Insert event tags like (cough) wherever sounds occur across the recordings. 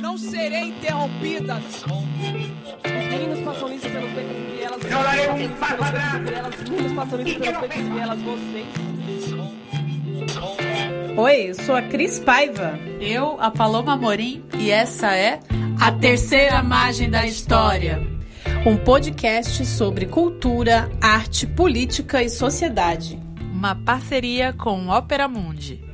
Não serei interrompida. Os meninos passam isso pelos becos e vielas. Eu darei um passo atrás. Os meninos passam isso pelos becos e vielas. Vocês. Oi, eu sou a Cris Paiva. Eu, a Paloma Morim, e essa é A Terceira Margem da História. Um podcast sobre cultura, arte, política e sociedade. Uma parceria com Ópera Mundi.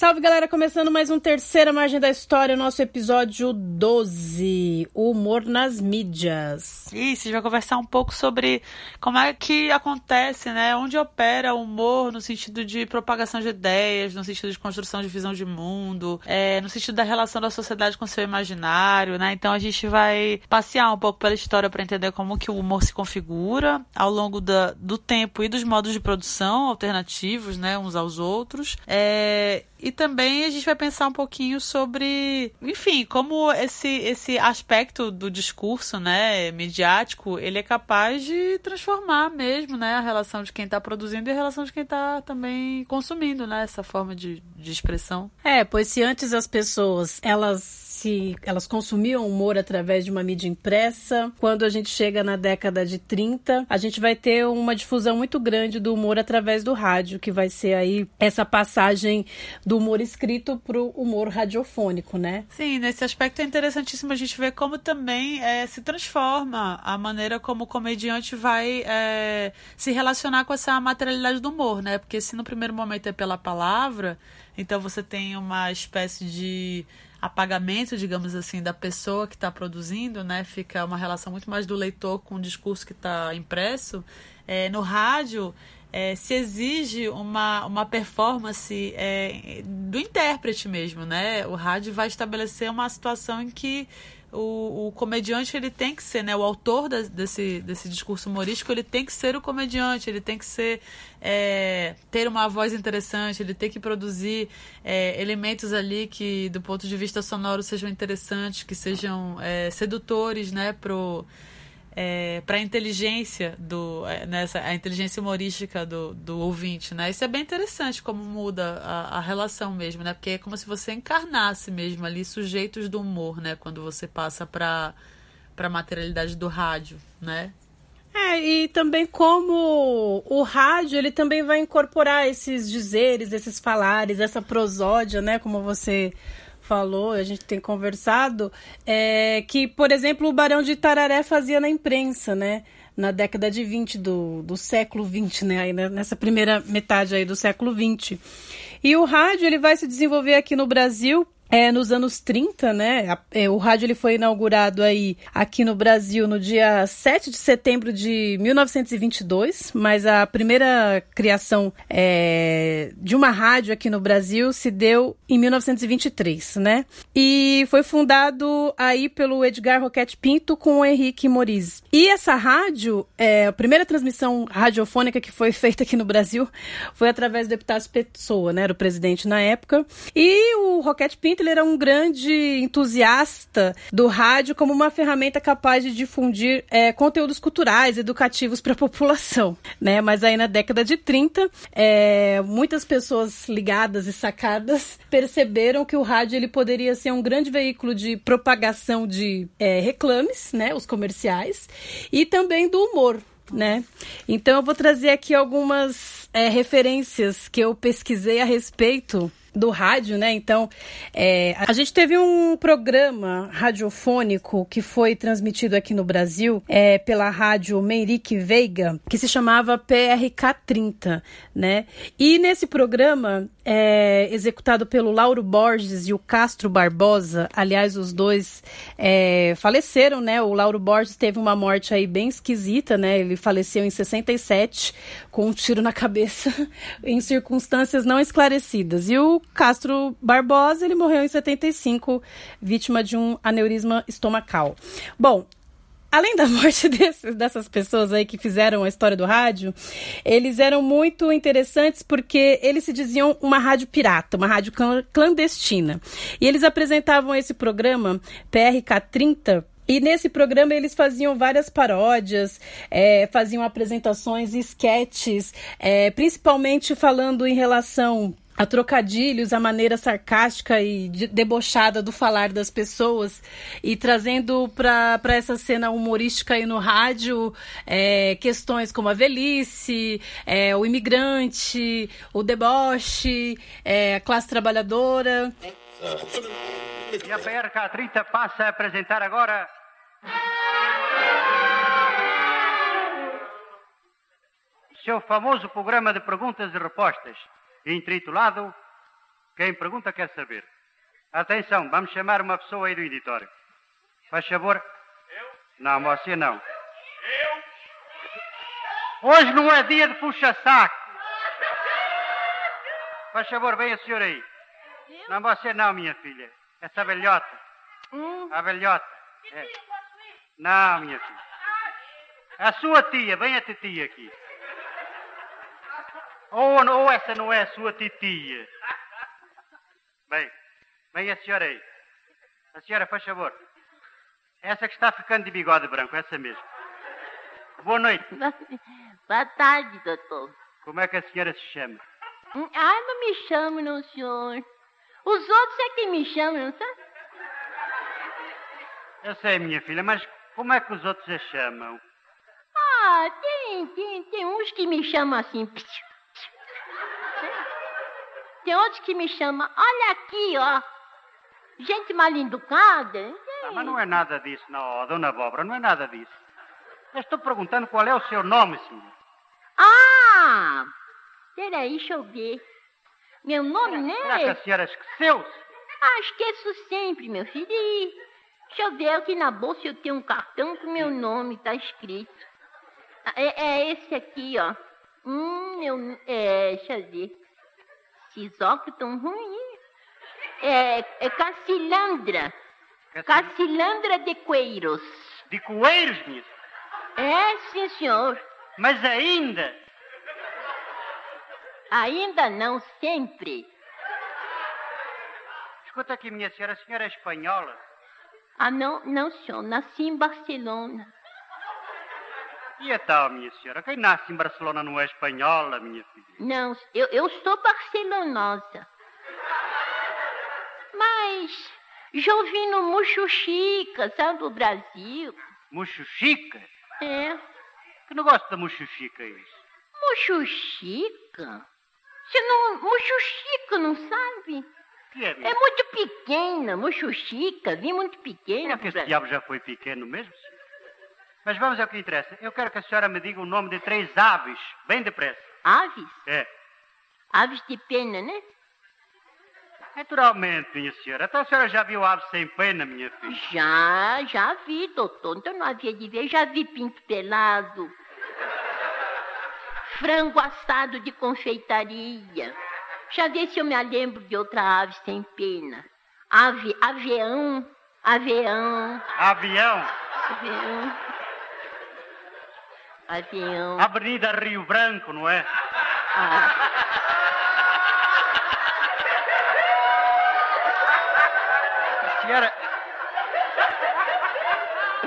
Salve galera, começando mais um Terceira Margem da História, nosso episódio 12, o humor nas mídias. Isso, a gente vai conversar um pouco sobre como é que acontece, né? Onde opera o humor no sentido de propagação de ideias, no sentido de construção de visão de mundo, é, no sentido da relação da sociedade com o seu imaginário, né? Então a gente vai passear um pouco pela história para entender como que o humor se configura ao longo da, do tempo e dos modos de produção alternativos, né? Uns aos outros. É, e também a gente vai pensar um pouquinho sobre, enfim, como esse, esse aspecto do discurso, né, midiático, ele é capaz de transformar mesmo, né, a relação de quem está produzindo e a relação de quem está também consumindo, né, essa forma de, de expressão. É, pois se antes as pessoas, elas se elas consumiam humor através de uma mídia impressa. Quando a gente chega na década de 30, a gente vai ter uma difusão muito grande do humor através do rádio, que vai ser aí essa passagem do humor escrito para o humor radiofônico, né? Sim, nesse aspecto é interessantíssimo a gente ver como também é, se transforma a maneira como o comediante vai é, se relacionar com essa materialidade do humor, né? Porque se no primeiro momento é pela palavra, então você tem uma espécie de apagamento, digamos assim, da pessoa que está produzindo, né? Fica uma relação muito mais do leitor com o discurso que está impresso. É, no rádio, é, se exige uma, uma performance é, do intérprete mesmo, né? O rádio vai estabelecer uma situação em que o, o comediante ele tem que ser, né? O autor da, desse, desse discurso humorístico ele tem que ser o comediante, ele tem que ser é, ter uma voz interessante, ele tem que produzir é, elementos ali que, do ponto de vista sonoro, sejam interessantes, que sejam é, sedutores, né? Pro, é, para a inteligência do é, nessa a inteligência humorística do, do ouvinte, né? Isso é bem interessante como muda a, a, relação mesmo, né? Porque é como se você encarnasse mesmo ali sujeitos do humor, né? Quando você passa para para a materialidade do rádio, né? É, e também como o rádio, ele também vai incorporar esses dizeres, esses falares, essa prosódia, né? Como você falou, a gente tem conversado, é que, por exemplo, o Barão de Tararé fazia na imprensa, né? Na década de 20 do, do século 20, né? Aí nessa primeira metade aí do século 20. E o rádio ele vai se desenvolver aqui no Brasil é, nos anos 30, né? É, o rádio ele foi inaugurado aí aqui no Brasil no dia 7 de setembro de 1922, mas a primeira criação é, de uma rádio aqui no Brasil se deu em 1923, né? E foi fundado aí pelo Edgar Roquette Pinto com o Henrique Moriz. E essa rádio, é, a primeira transmissão radiofônica que foi (laughs) feita aqui no Brasil foi através do Epitácio Pessoa, né? Era o presidente na época. E o Roquette Pinto ele era um grande entusiasta do rádio como uma ferramenta capaz de difundir é, conteúdos culturais, educativos para a (laughs) população, né? Mas aí na década de 30, é, muitas pessoas ligadas e sacadas perceberam que o rádio ele poderia ser um grande veículo de propagação de é, reclames, né? Os comerciais e também do humor, né? Então eu vou trazer aqui algumas é, referências que eu pesquisei a respeito do rádio, né? Então, é, a gente teve um programa radiofônico que foi transmitido aqui no Brasil é, pela rádio Meirique Veiga, que se chamava PRK 30, né? E nesse programa, é, executado pelo Lauro Borges e o Castro Barbosa, aliás, os dois é, faleceram, né? O Lauro Borges teve uma morte aí bem esquisita, né? Ele faleceu em 67 com um tiro na (laughs) cabeça em circunstâncias não esclarecidas. E o Castro Barbosa, ele morreu em 75, vítima de um aneurisma estomacal. Bom, além da (laughs) morte desses, dessas pessoas aí que fizeram a história do rádio, eles eram muito interessantes porque eles se diziam uma rádio pirata, uma rádio clandestina. E eles apresentavam esse programa PRK 30 e nesse programa eles faziam várias paródias, é, faziam apresentações, esquetes, é, principalmente falando em relação a trocadilhos, a maneira sarcástica e debochada do falar das pessoas e trazendo para essa cena humorística aí no rádio é, questões como a velhice, é, o imigrante, o deboche, é, a classe trabalhadora. E a PRK-30 passa a apresentar agora. Seu famoso programa de perguntas e respostas intitulado Quem Pergunta Quer Saber. Atenção, vamos chamar uma pessoa aí do editório. Faz favor. Eu? Não, você não. Eu? Hoje não é dia de puxa-saco. Faz favor, venha a senhora aí. Eu? Não, você não, minha filha. Essa velhota. Hum? A velhota. É. Não, minha filha. A sua tia, venha a titia aqui. Ou, ou essa não é a sua titia? Bem, vem a senhora aí. A senhora, faz favor. Essa que está ficando de bigode branco, essa mesmo. Boa noite. Boa tarde, doutor. Como é que a senhora se chama? Ah, não me chamo, não, senhor. Os outros é que me chamam, não sabe? Eu sei, minha filha, mas como é que os outros a chamam? Ah, tem, tem, tem uns que me chamam assim. Tem outros que me chamam, olha aqui, ó. Gente mal educada. Ah, mas não é nada disso, não, dona Bobra, não é nada disso. Eu estou perguntando qual é o seu nome, senhor. Ah! Peraí, deixa eu ver. Meu nome, né? Será que a senhora esqueceu-se? Ah, esqueço sempre, meu filho. Deixa eu ver aqui na bolsa eu tenho um cartão com meu nome, tá escrito. É, é esse aqui, ó. Hum, meu. É, deixa eu ver. Tão ruins. É, é Cacilandra. Cacilandra de Coeiros. De Coeiros, minha? É, sim, senhor. Mas ainda? Ainda não, sempre. Escuta aqui, minha senhora, a senhora é espanhola? Ah, não, não, senhor. Nasci em Barcelona. E tal, minha senhora? Quem nasce em Barcelona não é espanhola, minha filha? Não, eu, eu sou barcelonosa. Mas já ouvi no Muxuxica, sabe, do Brasil. Muxuxica? É. Que negócio da Muxuxica é isso? Muxuxica? Você não... Muxuxica, não sabe? Que é, é muito pequena, Muxuxica, vi muito pequena. Será que esse diabo já foi pequeno mesmo, senhor? Mas vamos ao que interessa. Eu quero que a senhora me diga o nome de três aves, bem depressa. Aves? É. Aves de pena, né? Naturalmente, minha senhora. Então a senhora já viu aves sem pena, minha filha? Já, já vi, doutor. Então não havia de ver. Já vi pinto pelado. Frango assado de confeitaria. Já vi se eu me lembro de outra ave sem pena. Ave, avião, avião. Avião? Avião. Avião. Avenida Rio Branco, não é? Ah. A senhora.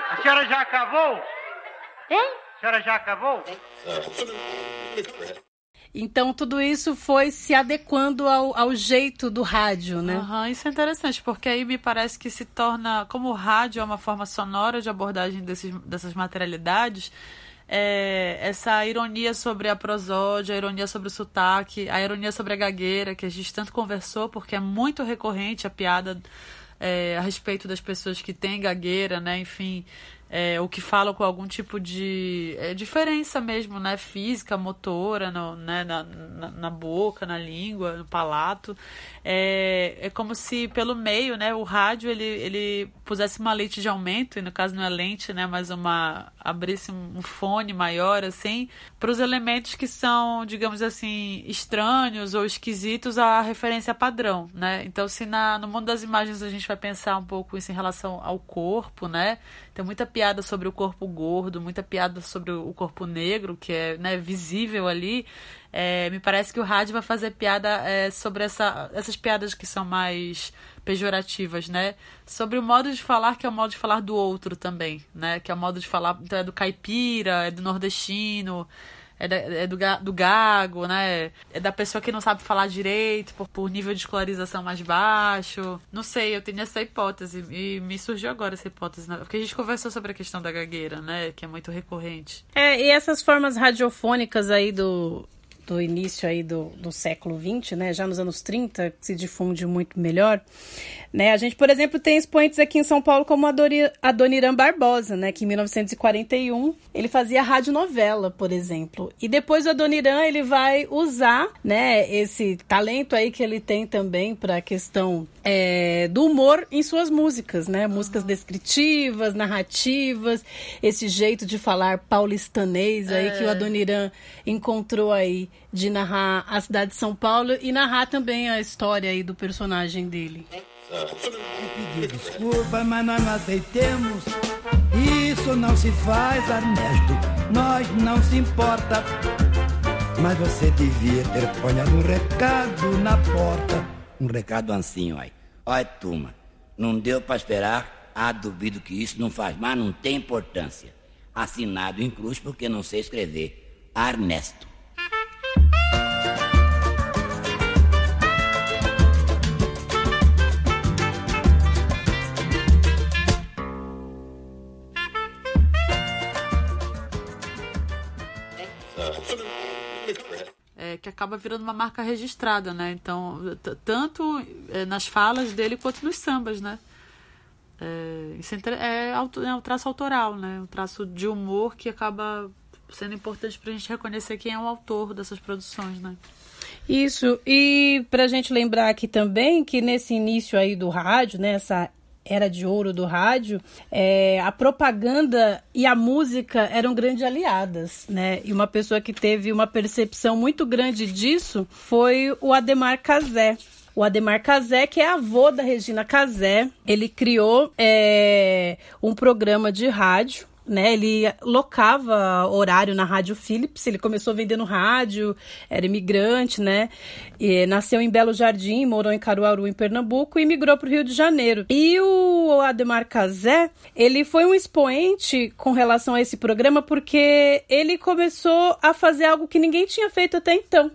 A senhora já acabou? Hein? A senhora já acabou? Então tudo isso foi se adequando ao, ao jeito do rádio, né? Uhum, isso é interessante, porque aí me parece que se torna, como o rádio é uma forma sonora de abordagem desses, dessas materialidades, é, essa ironia sobre a prosódia, a ironia sobre o sotaque, a ironia sobre a gagueira, que a gente tanto conversou, porque é muito recorrente a piada é, a respeito das pessoas que têm gagueira, né? Enfim, é, ou que falam com algum tipo de é, diferença mesmo, né? Física, motora, no, né? Na, na, na, boca, na língua, no palato. É, é como se pelo meio, né? O rádio ele, ele pusesse uma lente de aumento, e no caso não é lente, né? Mas uma abrisse um fone maior, assim, para os elementos que são, digamos assim, estranhos ou esquisitos à referência padrão, né? Então, se na, no mundo das imagens a gente vai pensar um pouco isso em relação ao corpo, né? Tem muita piada sobre o corpo gordo, muita piada sobre o corpo negro, que é né, visível ali. É, me parece que o rádio vai fazer piada é, sobre essa, essas piadas que são mais pejorativas, né? Sobre o modo de falar, que é o modo de falar do outro também, né? Que é o modo de falar então, é do caipira, é do nordestino. É, da, é do, do gago, né? É da pessoa que não sabe falar direito, por, por nível de escolarização mais baixo. Não sei, eu tenho essa hipótese. E me surgiu agora essa hipótese, né? Porque a gente conversou sobre a questão da gagueira, né? Que é muito recorrente. É, e essas formas radiofônicas aí do, do início aí do, do século XX, né, já nos anos 30, se difunde muito melhor, né, a gente, por exemplo, tem expoentes aqui em São Paulo como a Adoniran Barbosa, né, que em 1941 ele fazia radionovela, por exemplo, e depois o Adoniran ele vai usar, né, esse talento aí que ele tem também para a questão é, do humor em suas músicas, né, músicas descritivas, narrativas, esse jeito de falar paulistanês aí é. que o é. Adoniran encontrou aí de narrar a cidade de São Paulo e narrar também a história aí do personagem dele. Pedir desculpa, mas nós não aceitemos. Isso não se faz, Ernesto. Nós não se importa. Mas você devia ter ponhado um recado na porta. Um recado ancinho aí. Olha, turma, não deu para esperar. Ah, duvido que isso não faz mas não tem importância. Assinado em cruz porque não sei escrever. Ernesto. Que acaba virando uma marca registrada, né? Então, tanto é, nas falas dele quanto nos sambas, né? É, isso é, é, é um traço autoral, né? Um traço de humor que acaba sendo importante para a gente reconhecer quem é o autor dessas produções, né? Isso, e para a gente lembrar aqui também que nesse início aí do rádio, né, era de ouro do rádio, é, a propaganda e a música eram grandes aliadas, né? E uma pessoa que teve uma percepção muito grande disso foi o Ademar Cazé. O Ademar Cazé, que é avô da Regina Cazé, ele criou é, um programa de rádio né? Ele locava horário na Rádio Philips, ele começou vendendo rádio, era imigrante, né? E nasceu em Belo Jardim, morou em Caruaru, em Pernambuco, e migrou para o Rio de Janeiro. E o Ademar Cazé, ele foi um expoente com relação a esse programa porque ele começou a fazer algo que ninguém tinha feito até então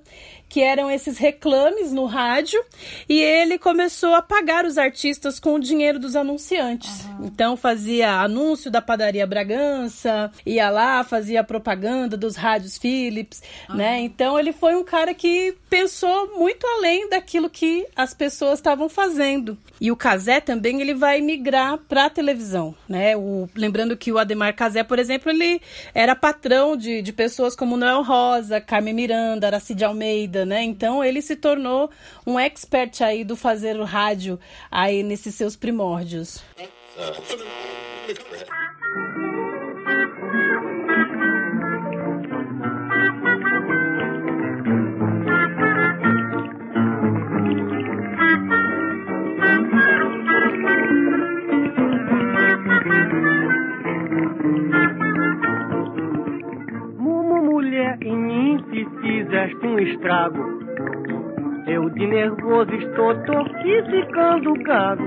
que eram esses reclames no rádio, e ele começou a pagar os artistas com o dinheiro dos anunciantes. Uhum. Então fazia anúncio da padaria Bragança, ia lá, fazia propaganda dos rádios Philips, uhum. né? Então ele foi um cara que pensou muito além daquilo que as pessoas estavam fazendo. E o Casé também ele vai migrar para a televisão, né? O, lembrando que o Ademar Casé, por exemplo, ele era patrão de, de pessoas como Noel Rosa, Carmen Miranda, Aracide Almeida, né? Então ele se tornou um expert aí do fazer o rádio aí nesses seus primórdios. se fizeste um estrago. Eu de nervoso estou torquificando o gado.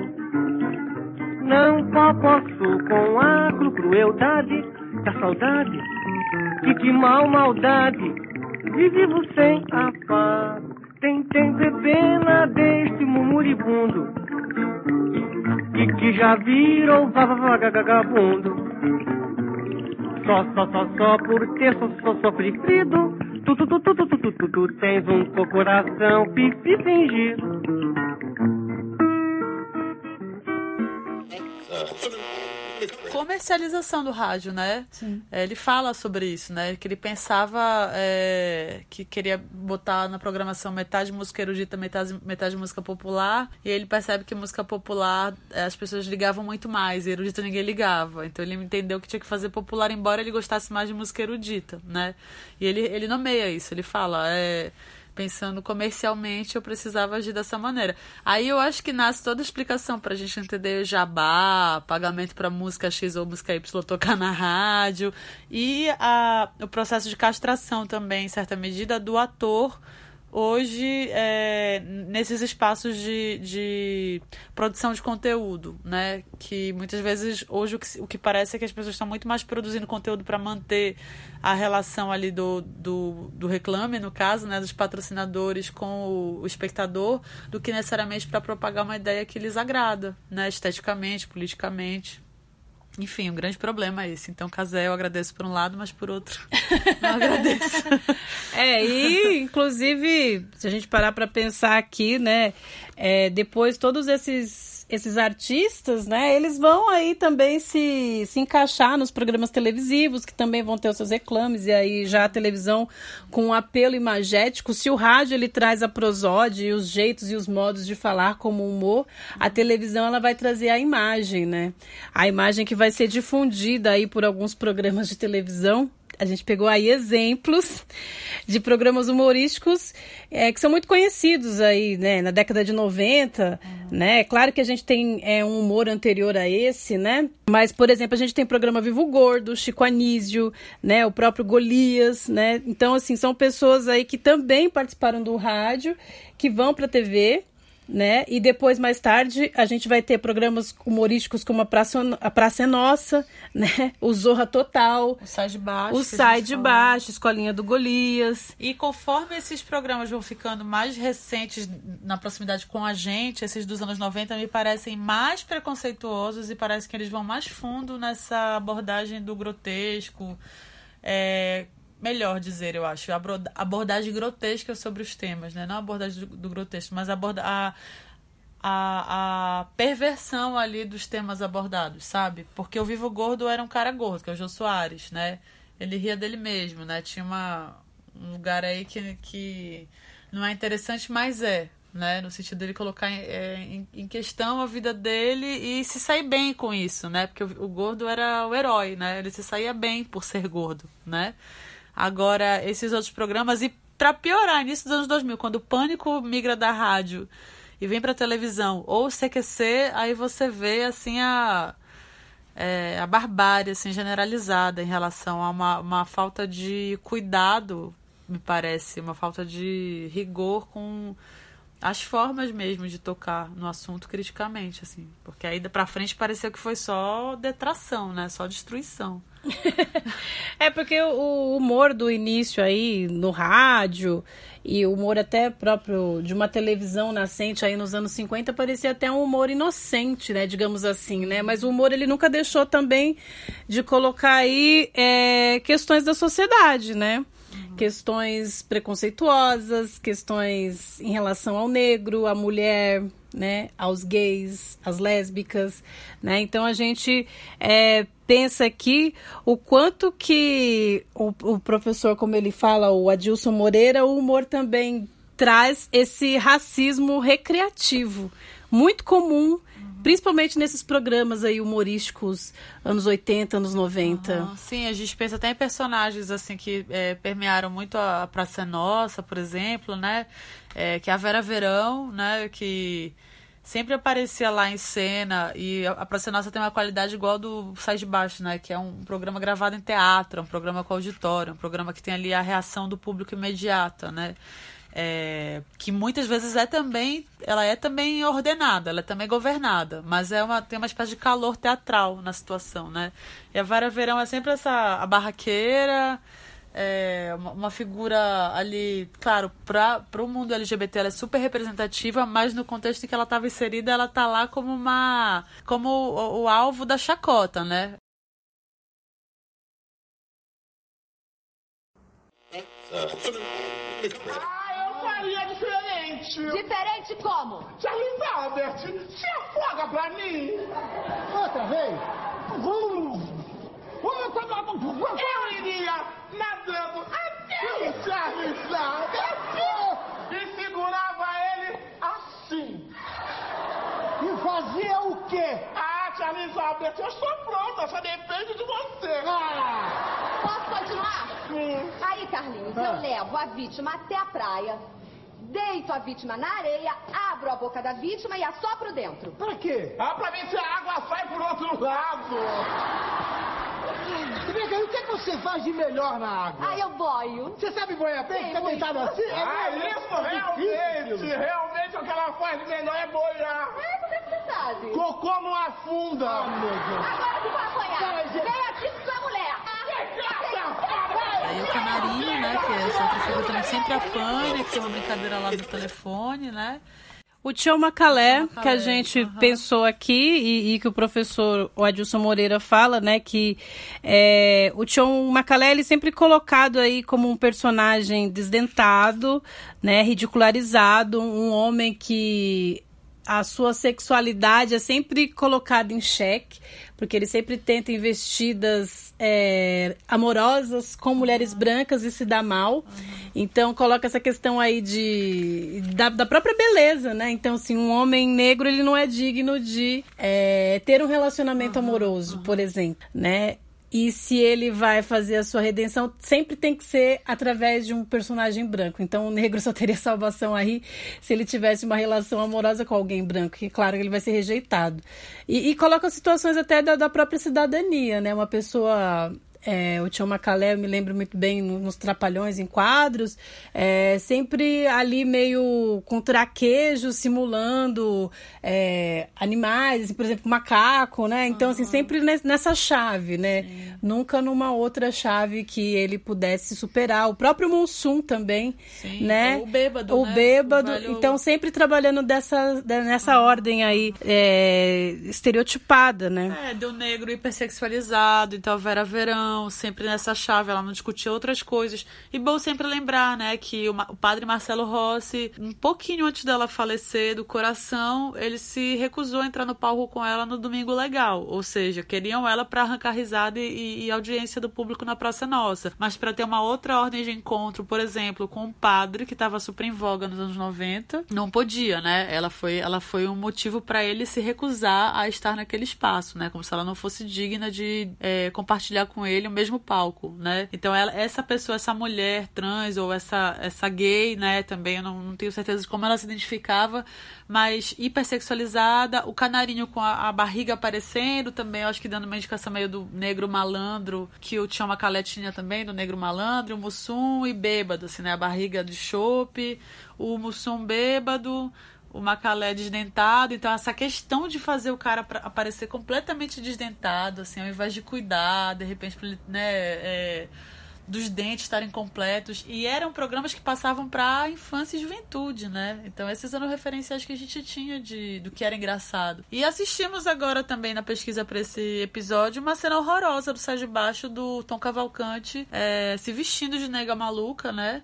Não posso com a crueldade da saudade que de mal maldade vivo sem afago. Tentei pena deste murmuribundo e que já virou vagabundo. Só, só, só, só por ter só, só sofrido. Tu, tu, tu, tu, tu, tu, tu, tu, tu tens um coração pipi fingido. Comercialização do rádio, né? É, ele fala sobre isso, né? Que ele pensava é, que queria botar na programação metade música erudita, metade, metade música popular. E ele percebe que música popular é, as pessoas ligavam muito mais, e erudita ninguém ligava. Então ele entendeu que tinha que fazer popular, embora ele gostasse mais de música erudita, né? E ele, ele nomeia isso, ele fala. É, pensando comercialmente, eu precisava agir dessa maneira. Aí eu acho que nasce toda a explicação para a gente entender jabá, pagamento para música X ou música Y tocar na rádio, e a, o processo de castração também, em certa medida, do ator hoje é, nesses espaços de, de produção de conteúdo, né? Que muitas vezes hoje o que, o que parece é que as pessoas estão muito mais produzindo conteúdo para manter a relação ali do, do, do, reclame, no caso, né? Dos patrocinadores com o, o espectador, do que necessariamente para propagar uma ideia que lhes agrada, né? Esteticamente, politicamente. Enfim, um grande problema esse. Então, Casé, eu agradeço por um lado, mas por outro, não agradeço. (laughs) é, e inclusive, se a gente parar para pensar aqui, né, é, depois todos esses esses artistas, né, eles vão aí também se, se encaixar nos programas televisivos, que também vão ter os seus reclames, e aí já a televisão com um apelo imagético, se o rádio ele traz a prosódia e os jeitos e os modos de falar como humor, a televisão ela vai trazer a imagem, né, a imagem que vai ser difundida aí por alguns programas de televisão, a gente pegou aí exemplos de programas humorísticos é, que são muito conhecidos aí, né, na década de 90, uhum. né? Claro que a gente tem é, um humor anterior a esse, né? Mas, por exemplo, a gente tem o programa Vivo Gordo, Chico Anísio, né, o próprio Golias, né? Então, assim, são pessoas aí que também participaram do rádio, que vão para a TV, né? E depois, mais tarde, a gente vai ter programas humorísticos como a Praça, a Praça é Nossa, né? O Zorra Total. O Sai de Baixo. O Sai de Baixo, Escolinha do Golias. E conforme esses programas vão ficando mais recentes na proximidade com a gente, esses dos anos 90 me parecem mais preconceituosos e parece que eles vão mais fundo nessa abordagem do grotesco, é, melhor dizer, eu acho, a abordagem grotesca sobre os temas, né? Não a abordagem do, do grotesco, mas a, a, a, perversão ali dos temas abordados, sabe? Porque o Vivo Gordo era um cara gordo, que é o Jô Soares, né? Ele ria dele mesmo, né? Tinha uma, um lugar aí que, que não é interessante, mas é, né? No sentido dele colocar é, em, em, questão a vida dele e se sair bem com isso, né? Porque o, o gordo era o herói, né? Ele se saía bem por ser gordo, né? Agora, esses outros programas, e para piorar, início dos anos 2000, quando o pânico migra da rádio e vem para televisão, ou CQC, aí você vê assim a, é, a barbárie assim, generalizada em relação a uma, uma falta de cuidado, me parece, uma falta de rigor com as formas mesmo de tocar no assunto criticamente, assim. Porque aí para frente pareceu que foi só detração, né? Só destruição. (laughs) é porque o humor do início aí no rádio e o humor até próprio de uma televisão nascente aí nos anos 50 parecia até um humor inocente, né, digamos assim, né? Mas o humor ele nunca deixou também de colocar aí é, questões da sociedade, né? Uhum. Questões preconceituosas, questões em relação ao negro, à mulher, né, aos gays, às lésbicas, né? Então a gente é, pensa aqui o quanto que o, o professor, como ele fala, o Adilson Moreira, o humor também traz esse racismo recreativo, muito comum Principalmente nesses programas aí humorísticos, anos 80, anos 90. Uhum. Sim, a gente pensa até em personagens assim que é, permearam muito a Praça Nossa, por exemplo, né? É, que é a Vera Verão, né? Que sempre aparecia lá em cena e a Praça Nossa tem uma qualidade igual do Sai de Baixo, né? Que é um programa gravado em teatro, um programa com auditório, um programa que tem ali a reação do público imediata, né? É, que muitas vezes é também ela é também ordenada ela é também governada mas é uma tem uma espécie de calor teatral na situação né? E a Vara Verão é sempre essa a barraqueira é, uma, figura ali claro para o mundo LGBT ela é super representativa mas no contexto em que ela estava inserida ela tá lá como uma como o, o alvo da chacota né Diferente como? Charles Albert, se afoga pra mim. Outra vez. Eu iria nadando até o Charles Albert e segurava ele assim. E fazia o quê? Ah, Charles Albert, eu estou pronta, só depende de você. Ah. Posso continuar? Sim. Aí, Carlinhos, ah. eu levo a vítima até a praia deito a vítima na areia, abro a boca da vítima e assopro dentro. Pra quê? Ah, pra ver se a água sai por outro lado. Vem o que, é que você faz de melhor na água? Ah, eu boio. Você sabe boiar bem? Fica muito. deitado assim? É Ah, mesmo? isso É realmente, difícil. realmente o que ela faz de melhor é boiar. É, como é que você sabe? Cocô não afunda. Ah, meu Deus. Agora tu vai apanhar. Peraí, gente. Vem aqui com sua mulher. Aí o canarinho, né, que é essa outra figura também sempre apanha, que tem uma brincadeira lá do telefone, né? O Tio Macalé, que a gente aham. pensou aqui e, e que o professor Adilson Moreira fala, né, que é, o Tio Macalé ele sempre colocado aí como um personagem desdentado, né, ridicularizado, um homem que a sua sexualidade é sempre colocada em xeque, porque ele sempre tenta investidas é, amorosas com mulheres brancas e se dá mal. Então coloca essa questão aí de da, da própria beleza, né? Então, assim, um homem negro ele não é digno de é, ter um relacionamento amoroso, por exemplo, né? E se ele vai fazer a sua redenção, sempre tem que ser através de um personagem branco. Então o negro só teria salvação aí se ele tivesse uma relação amorosa com alguém branco, que claro que ele vai ser rejeitado. E, e coloca situações até da, da própria cidadania, né? Uma pessoa. É, o Tio Macalé, eu me lembro muito bem no- nos Trapalhões, em quadros, é, sempre ali meio com traquejo, simulando é, animais, assim, por exemplo, macaco, né? Então, assim, sempre nes- nessa chave, né? Nunca numa outra chave que ele pudesse superar. O próprio Mussum também, Sim, né? ou o bêbado, O né? bêbado. O velho- Então, sempre trabalhando dessa, de- nessa ordem aí, é, estereotipada, né? É, do negro hipersexualizado, então Vera Verão, sempre nessa chave, ela não discutia outras coisas. E bom sempre lembrar, né, que o, o padre Marcelo Rossi, um pouquinho antes dela falecer do coração, ele se recusou a entrar no palco com ela no Domingo Legal. Ou seja, queriam ela para arrancar risada e, e audiência do público na Praça Nossa. Mas para ter uma outra ordem de encontro, por exemplo, com um padre que estava super em voga nos anos 90, não podia, né? Ela foi, ela foi um motivo para ele se recusar a estar naquele espaço, né? Como se ela não fosse digna de é, compartilhar com ele o mesmo palco, né? Então ela, essa pessoa, essa mulher trans ou essa, essa gay, né? Também eu não, não tenho certeza de como ela se identificava, mas hipersexualizada, o canarinho com a, a barriga aparecendo também, eu acho que dando uma indicação meio do negro malandro, que o tinha uma caletinha também do negro malandro, o Mussum e bêbado, assim, né? A barriga de chope, o Mussum bêbado, o Macalé desdentado. Então, essa questão de fazer o cara aparecer completamente desdentado, assim, ao invés de cuidar, de repente, né, é, dos dentes estarem completos. E eram programas que passavam pra infância e juventude, né? Então, esses eram referenciais que a gente tinha de, do que era engraçado. E assistimos agora também na pesquisa pra esse episódio uma cena horrorosa do Sérgio Baixo do Tom Cavalcante é, se vestindo de nega maluca, né?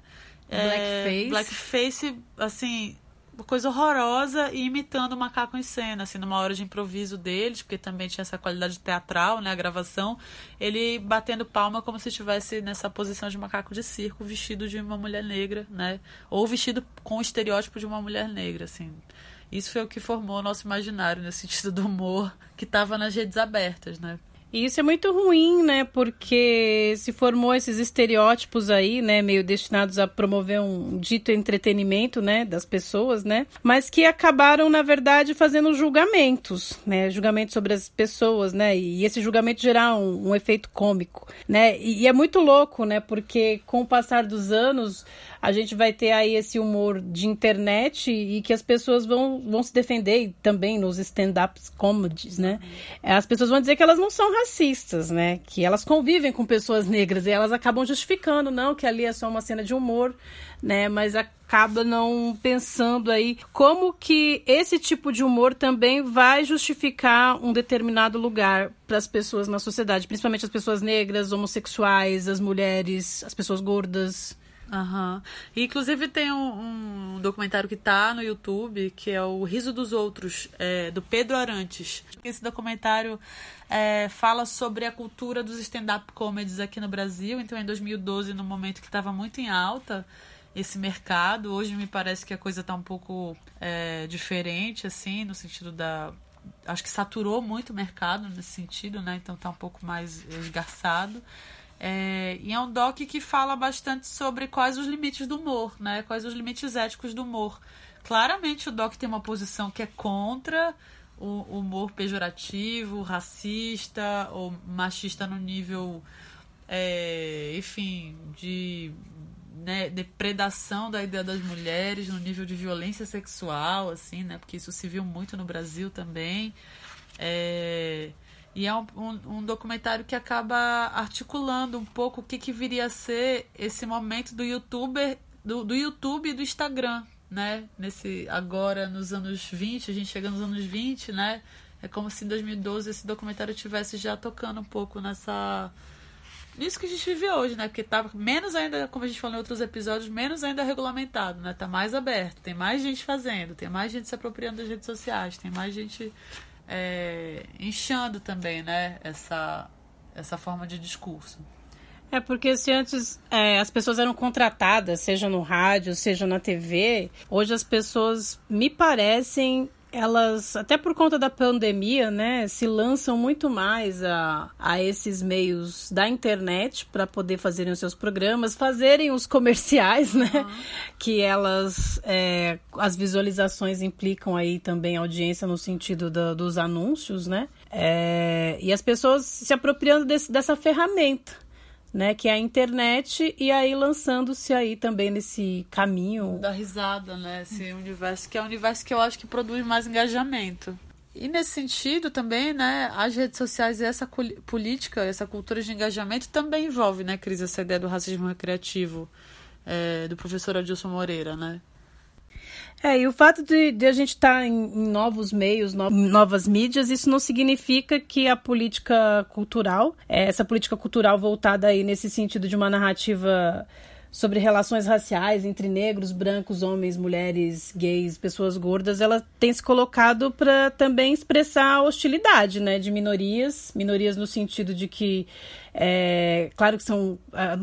É, Blackface. Blackface, assim, uma coisa horrorosa e imitando o macaco em cena, assim, numa hora de improviso deles, porque também tinha essa qualidade teatral, né, a gravação, ele batendo palma como se estivesse nessa posição de macaco de circo, vestido de uma mulher negra, né, ou vestido com o estereótipo de uma mulher negra, assim. Isso foi o que formou o nosso imaginário, nesse sentido do humor, que estava nas redes abertas, né. E isso é muito ruim, né? Porque se formou esses estereótipos aí, né? Meio destinados a promover um dito entretenimento, né? Das pessoas, né? Mas que acabaram, na verdade, fazendo julgamentos, né? Julgamentos sobre as pessoas, né? E esse julgamento gerar um, um efeito cômico, né? E, e é muito louco, né? Porque com o passar dos anos, a gente vai ter aí esse humor de internet e que as pessoas vão, vão se defender também nos stand-ups comedies, né? As pessoas vão dizer que elas não são racistas, né? Que elas convivem com pessoas negras e elas acabam justificando, não, que ali é só uma cena de humor, né? Mas acaba não pensando aí como que esse tipo de humor também vai justificar um determinado lugar para as pessoas na sociedade, principalmente as pessoas negras, homossexuais, as mulheres, as pessoas gordas. Aham. E, inclusive tem um, um documentário que tá no YouTube, que é o Riso dos Outros, é, do Pedro Arantes. Esse documentário é, fala sobre a cultura dos stand-up comedies aqui no Brasil. Então, em 2012, no momento que estava muito em alta esse mercado, hoje me parece que a coisa tá um pouco é, diferente, assim, no sentido da... Acho que saturou muito o mercado nesse sentido, né? Então tá um pouco mais esgarçado. É, e é um doc que fala bastante sobre quais os limites do humor, né? Quais os limites éticos do humor. Claramente o doc tem uma posição que é contra o humor pejorativo, racista ou machista no nível, é, enfim, de né, depredação da ideia das mulheres, no nível de violência sexual, assim, né? Porque isso se viu muito no Brasil também. É, e é um, um, um, documentário que acaba articulando um pouco o que, que viria a ser esse momento do youtuber, do, do YouTube e do Instagram, né? Nesse, agora, nos anos 20, a gente chega nos anos 20, né? É como se em 2012 esse documentário tivesse já tocando um pouco nessa. Nisso que a gente vive hoje, né? Porque tá menos ainda, como a gente falou em outros episódios, menos ainda regulamentado, né? Tá mais aberto, tem mais gente fazendo, tem mais gente se apropriando das redes sociais, tem mais gente é, inchando também, né? Essa, essa forma de discurso. É porque se antes é, as pessoas eram contratadas, seja no rádio, seja na TV, hoje as pessoas me parecem elas, até por conta da pandemia, né, se lançam muito mais a, a esses meios da internet para poder fazerem os seus programas, fazerem os comerciais, né, uhum. que elas, é, as visualizações implicam aí também audiência no sentido da, dos anúncios, né, é, e as pessoas se apropriando desse, dessa ferramenta né, que é a internet e aí lançando-se aí também nesse caminho da risada, né, esse universo que é o universo que eu acho que produz mais engajamento. E nesse sentido também, né, as redes sociais e essa política, essa cultura de engajamento também envolve, né, Cris, essa ideia do racismo recreativo é, do professor Adilson Moreira, né? É, e o fato de, de a gente estar tá em, em, novos meios, no, novas mídias, isso não significa que a política cultural, é, essa política cultural voltada aí nesse sentido de uma narrativa sobre relações raciais entre negros, brancos, homens, mulheres, gays, pessoas gordas, ela tem se colocado para também expressar a hostilidade, né, de minorias, minorias no sentido de que é, claro que são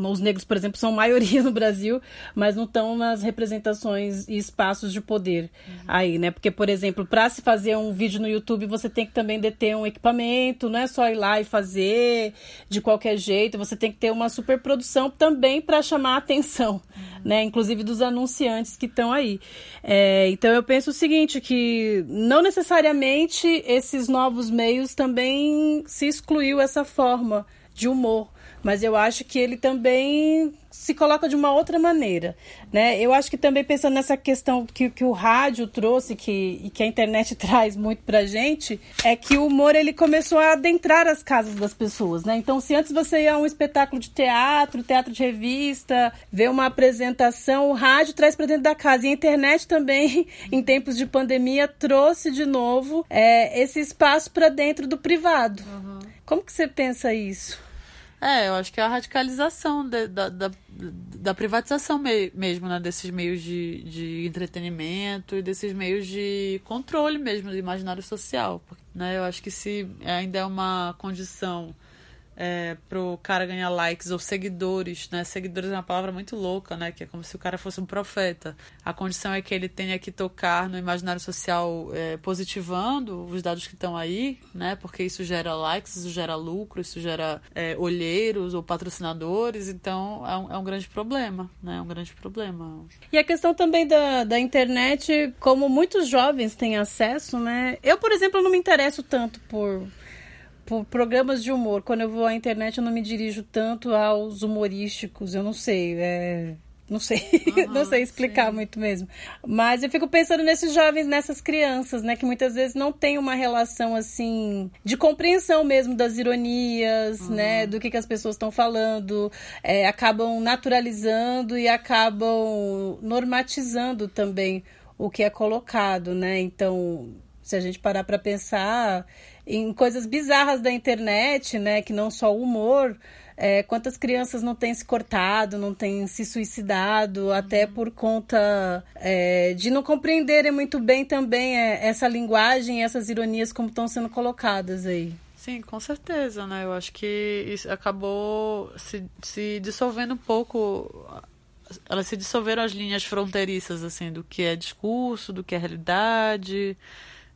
os negros, por exemplo, são maioria no Brasil, mas não estão nas representações e espaços de poder uhum. aí, né? Porque, por exemplo, para se fazer um vídeo no YouTube, você tem que também deter um equipamento, não é só ir lá e fazer de qualquer jeito, você tem que ter uma superprodução também para chamar a atenção, uhum. né? Inclusive dos anunciantes que estão aí. É, então eu penso o seguinte, que não necessariamente esses novos meios também se excluiu essa forma de humor, mas eu acho que ele também se coloca de uma outra maneira, né? Eu acho que também pensando nessa questão que, que o rádio trouxe que, e que a internet (laughs) traz muito pra gente, é que o humor ele começou a adentrar as casas das pessoas, né? Então, se antes você ia a um espetáculo de teatro, teatro de revista, ver uma apresentação, o rádio traz para dentro da casa. E a internet também, (laughs) em tempos de pandemia, trouxe de novo é, esse espaço para dentro do privado. Uhum. Como que você pensa isso? É, eu acho que é a radicalização de, da, da, da, privatização me, mesmo, né? Desses meios de, de entretenimento e desses meios de controle mesmo do imaginário social. Né? Eu acho que se ainda é uma condição é, pro cara ganhar likes ou seguidores, né? Seguidores é uma palavra muito louca, né? Que é como se o cara fosse um profeta. A condição é que ele tenha que tocar no imaginário social é, positivando os dados que estão aí, né? Porque isso gera likes, isso gera lucro, isso gera é, olheiros ou patrocinadores. Então é um, é um grande problema, né? É um grande problema. E a questão também da, da internet, como muitos jovens têm acesso, né? Eu, por exemplo, não me interesso tanto por por programas de humor. Quando eu vou à internet, eu não me dirijo tanto aos humorísticos. Eu não sei. É... Não sei, uhum, (laughs) não sei explicar sim. muito mesmo. Mas eu fico pensando nesses jovens, nessas crianças, né? Que muitas vezes não tem uma relação assim de compreensão mesmo das ironias, uhum. né? Do que, que as pessoas estão falando. É, acabam naturalizando e acabam normatizando também o que é colocado, né? Então, se a gente parar para pensar em coisas bizarras da internet, né? Que não só o humor. É, quantas crianças não têm se cortado, não têm se suicidado, até por conta é, de não compreenderem muito bem também é, essa linguagem, essas ironias como estão sendo colocadas aí. Sim, com certeza, né? Eu acho que isso acabou se, se dissolvendo um pouco. Elas se dissolveram as linhas fronteiriças, assim, do que é discurso, do que é realidade.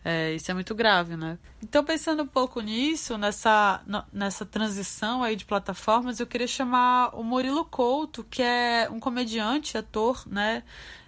É, isso é muito grave, né? Então, pensando um pouco nisso, nessa, nessa transição aí de plataformas, eu queria chamar o Murilo Couto, que é um comediante, ator, né?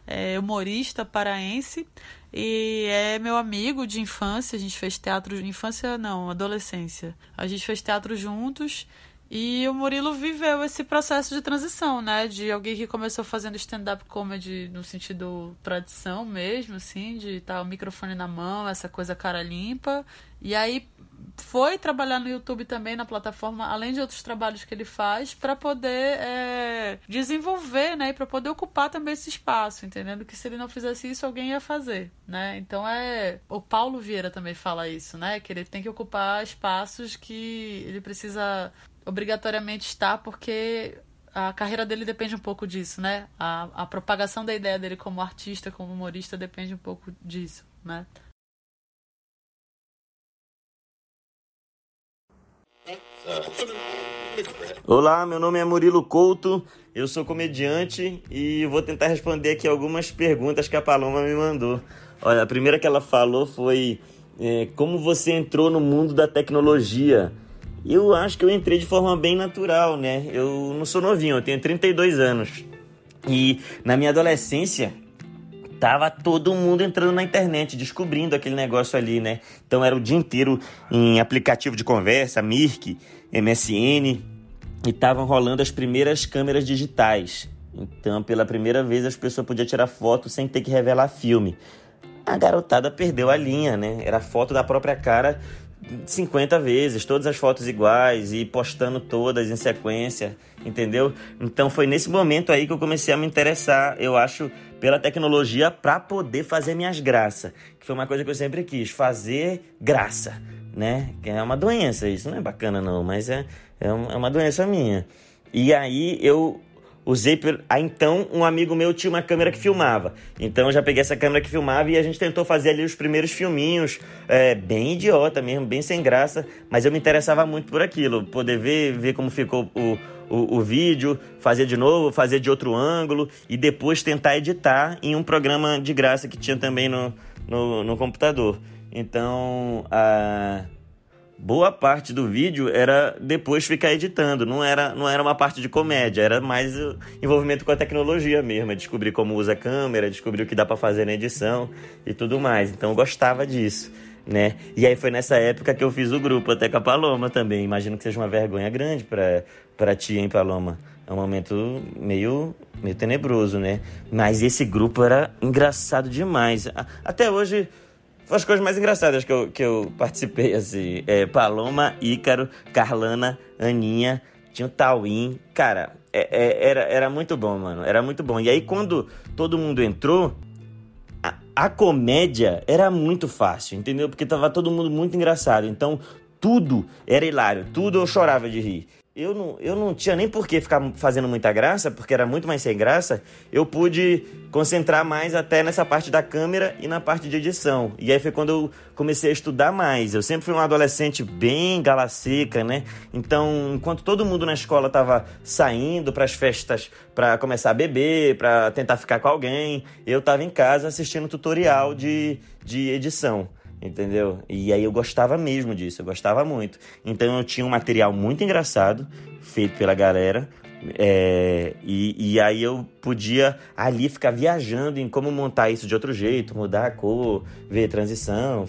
É, humorista paraense. E é meu amigo de infância, a gente fez teatro. Infância não, adolescência. A gente fez teatro juntos. E o Murilo viveu esse processo de transição, né? De alguém que começou fazendo stand-up comedy no sentido tradição mesmo, assim, de estar tá o microfone na mão, essa coisa cara limpa. E aí foi trabalhar no YouTube também, na plataforma, além de outros trabalhos que ele faz, para poder é, desenvolver, né? E para poder ocupar também esse espaço, entendendo que se ele não fizesse isso, alguém ia fazer, né? Então é. O Paulo Vieira também fala isso, né? Que ele tem que ocupar espaços que ele precisa obrigatoriamente estar, porque a carreira dele depende um pouco disso, né? A, a propagação da ideia dele como artista, como humorista, depende um pouco disso, né? Olá, meu nome é Murilo Couto, eu sou comediante e vou tentar responder aqui algumas perguntas que a Paloma me mandou. Olha, a primeira que ela falou foi é, como você entrou no mundo da tecnologia. Eu acho que eu entrei de forma bem natural, né? Eu não sou novinho, eu tenho 32 anos. E na minha adolescência, tava todo mundo entrando na internet, descobrindo aquele negócio ali, né? Então era o dia inteiro em aplicativo de conversa, Mirk, MSN, e estavam rolando as primeiras câmeras digitais. Então, pela primeira vez, as pessoas podiam tirar foto sem ter que revelar filme. A garotada perdeu a linha, né? Era foto da própria cara 50 vezes, todas as fotos iguais e postando todas em sequência, entendeu? Então foi nesse momento aí que eu comecei a me interessar, eu acho, pela tecnologia para poder fazer minhas graças, que foi uma coisa que eu sempre quis, fazer graça, né? Que é uma doença, isso não é bacana não, mas é, é, é uma doença minha. E aí eu usei por... Aí então um amigo meu tinha uma câmera que filmava. Então eu já peguei essa câmera que filmava e a gente tentou fazer ali os primeiros filminhos, é, bem idiota mesmo, bem sem graça, mas eu me interessava muito por aquilo, poder ver, ver como ficou o, o, o vídeo, fazer de novo, fazer de outro ângulo e depois tentar editar em um programa de graça que tinha também no, no, no computador. Então, a boa parte do vídeo era depois ficar editando, não era, não era uma parte de comédia, era mais envolvimento com a tecnologia mesmo, é descobrir como usa a câmera, descobrir o que dá para fazer na edição e tudo mais. Então eu gostava disso, né? E aí foi nessa época que eu fiz o grupo até com a Paloma também. Imagino que seja uma vergonha grande para ti, hein, Paloma? É um momento meio, meio tenebroso, né? Mas esse grupo era engraçado demais. Até hoje foi as coisas mais engraçadas que eu, que eu participei, assim. É, Paloma, Ícaro, Carlana, Aninha, tinha o Tauim. Cara, é, é, era, era muito bom, mano. Era muito bom. E aí, quando todo mundo entrou, a, a comédia era muito fácil, entendeu? Porque tava todo mundo muito engraçado. Então, tudo era hilário. Tudo eu chorava de rir eu não, eu não tinha nem por que ficar fazendo muita graça, porque era muito mais sem graça. Eu pude concentrar mais até nessa parte da câmera e na parte de edição. E aí foi quando eu comecei a estudar mais. Eu sempre fui um adolescente bem gala seca, né? Então, enquanto todo mundo na escola estava saindo para as festas para começar a beber, para tentar ficar com alguém, eu estava em casa assistindo tutorial de, de edição entendeu? E aí eu gostava mesmo disso, eu gostava muito. Então eu tinha um material muito engraçado, feito pela galera, é, e, e, aí eu podia ali ficar viajando em como montar isso de outro jeito, mudar a cor, ver transição,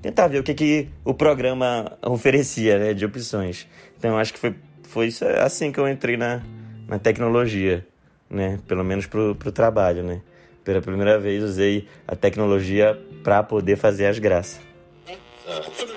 tentar ver o que, que o programa oferecia né, de opções. Então acho que foi, foi isso, assim que eu entrei na, na tecnologia, né? Pelo menos pro, pro trabalho, né? Pela primeira vez usei a tecnologia para poder fazer as graças. Coisa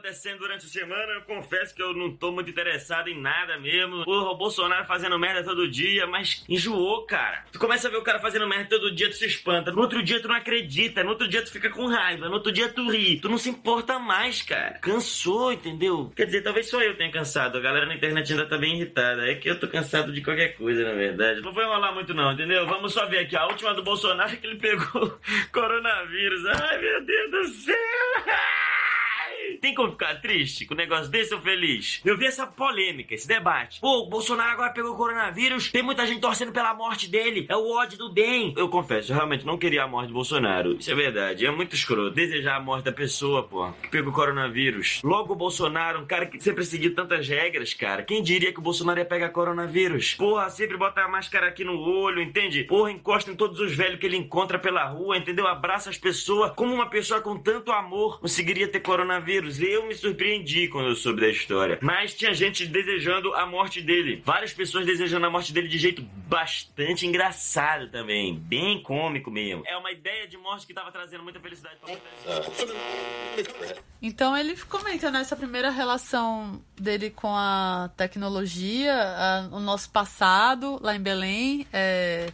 acontecendo durante a semana. Eu confesso que eu não tô muito interessado em nada mesmo. O Bolsonaro fazendo merda todo dia, mas enjoou, cara. Tu começa a ver o cara fazendo merda todo dia, tu se espanta. No outro dia tu não acredita. No outro dia tu fica com raiva. No outro dia tu ri. Tu não se importa mais, cara. Cansou, entendeu? Quer dizer, talvez só eu tenha cansado. A galera na internet ainda tá bem irritada. É que eu tô cansado de qualquer coisa, na verdade. Não vai rolar muito, não, entendeu? Vamos só ver aqui. A última do Bolsonaro é que ele pegou (laughs) coronavírus. Ai, meu Deus do céu! (laughs) Tem como ficar triste com um negócio desse ou feliz? Eu vi essa polêmica, esse debate. Pô, o Bolsonaro agora pegou o coronavírus, tem muita gente torcendo pela morte dele, é o ódio do bem. Eu confesso, eu realmente não queria a morte do Bolsonaro. Isso é verdade, é muito escroto. Desejar a morte da pessoa, pô, que pegou o coronavírus. Logo o Bolsonaro, um cara que sempre seguiu tantas regras, cara. Quem diria que o Bolsonaro ia pegar coronavírus? Porra, sempre bota a máscara aqui no olho, entende? Porra, encosta em todos os velhos que ele encontra pela rua, entendeu? Abraça as pessoas. Como uma pessoa com tanto amor conseguiria ter coronavírus? Eu me surpreendi quando eu soube da história. Mas tinha gente desejando a morte dele. Várias pessoas desejando a morte dele de jeito bastante engraçado também. Bem cômico mesmo. É uma ideia de morte que tava trazendo muita felicidade pra muita. Então ele comenta nessa primeira relação dele com a tecnologia, a, o nosso passado lá em Belém. É,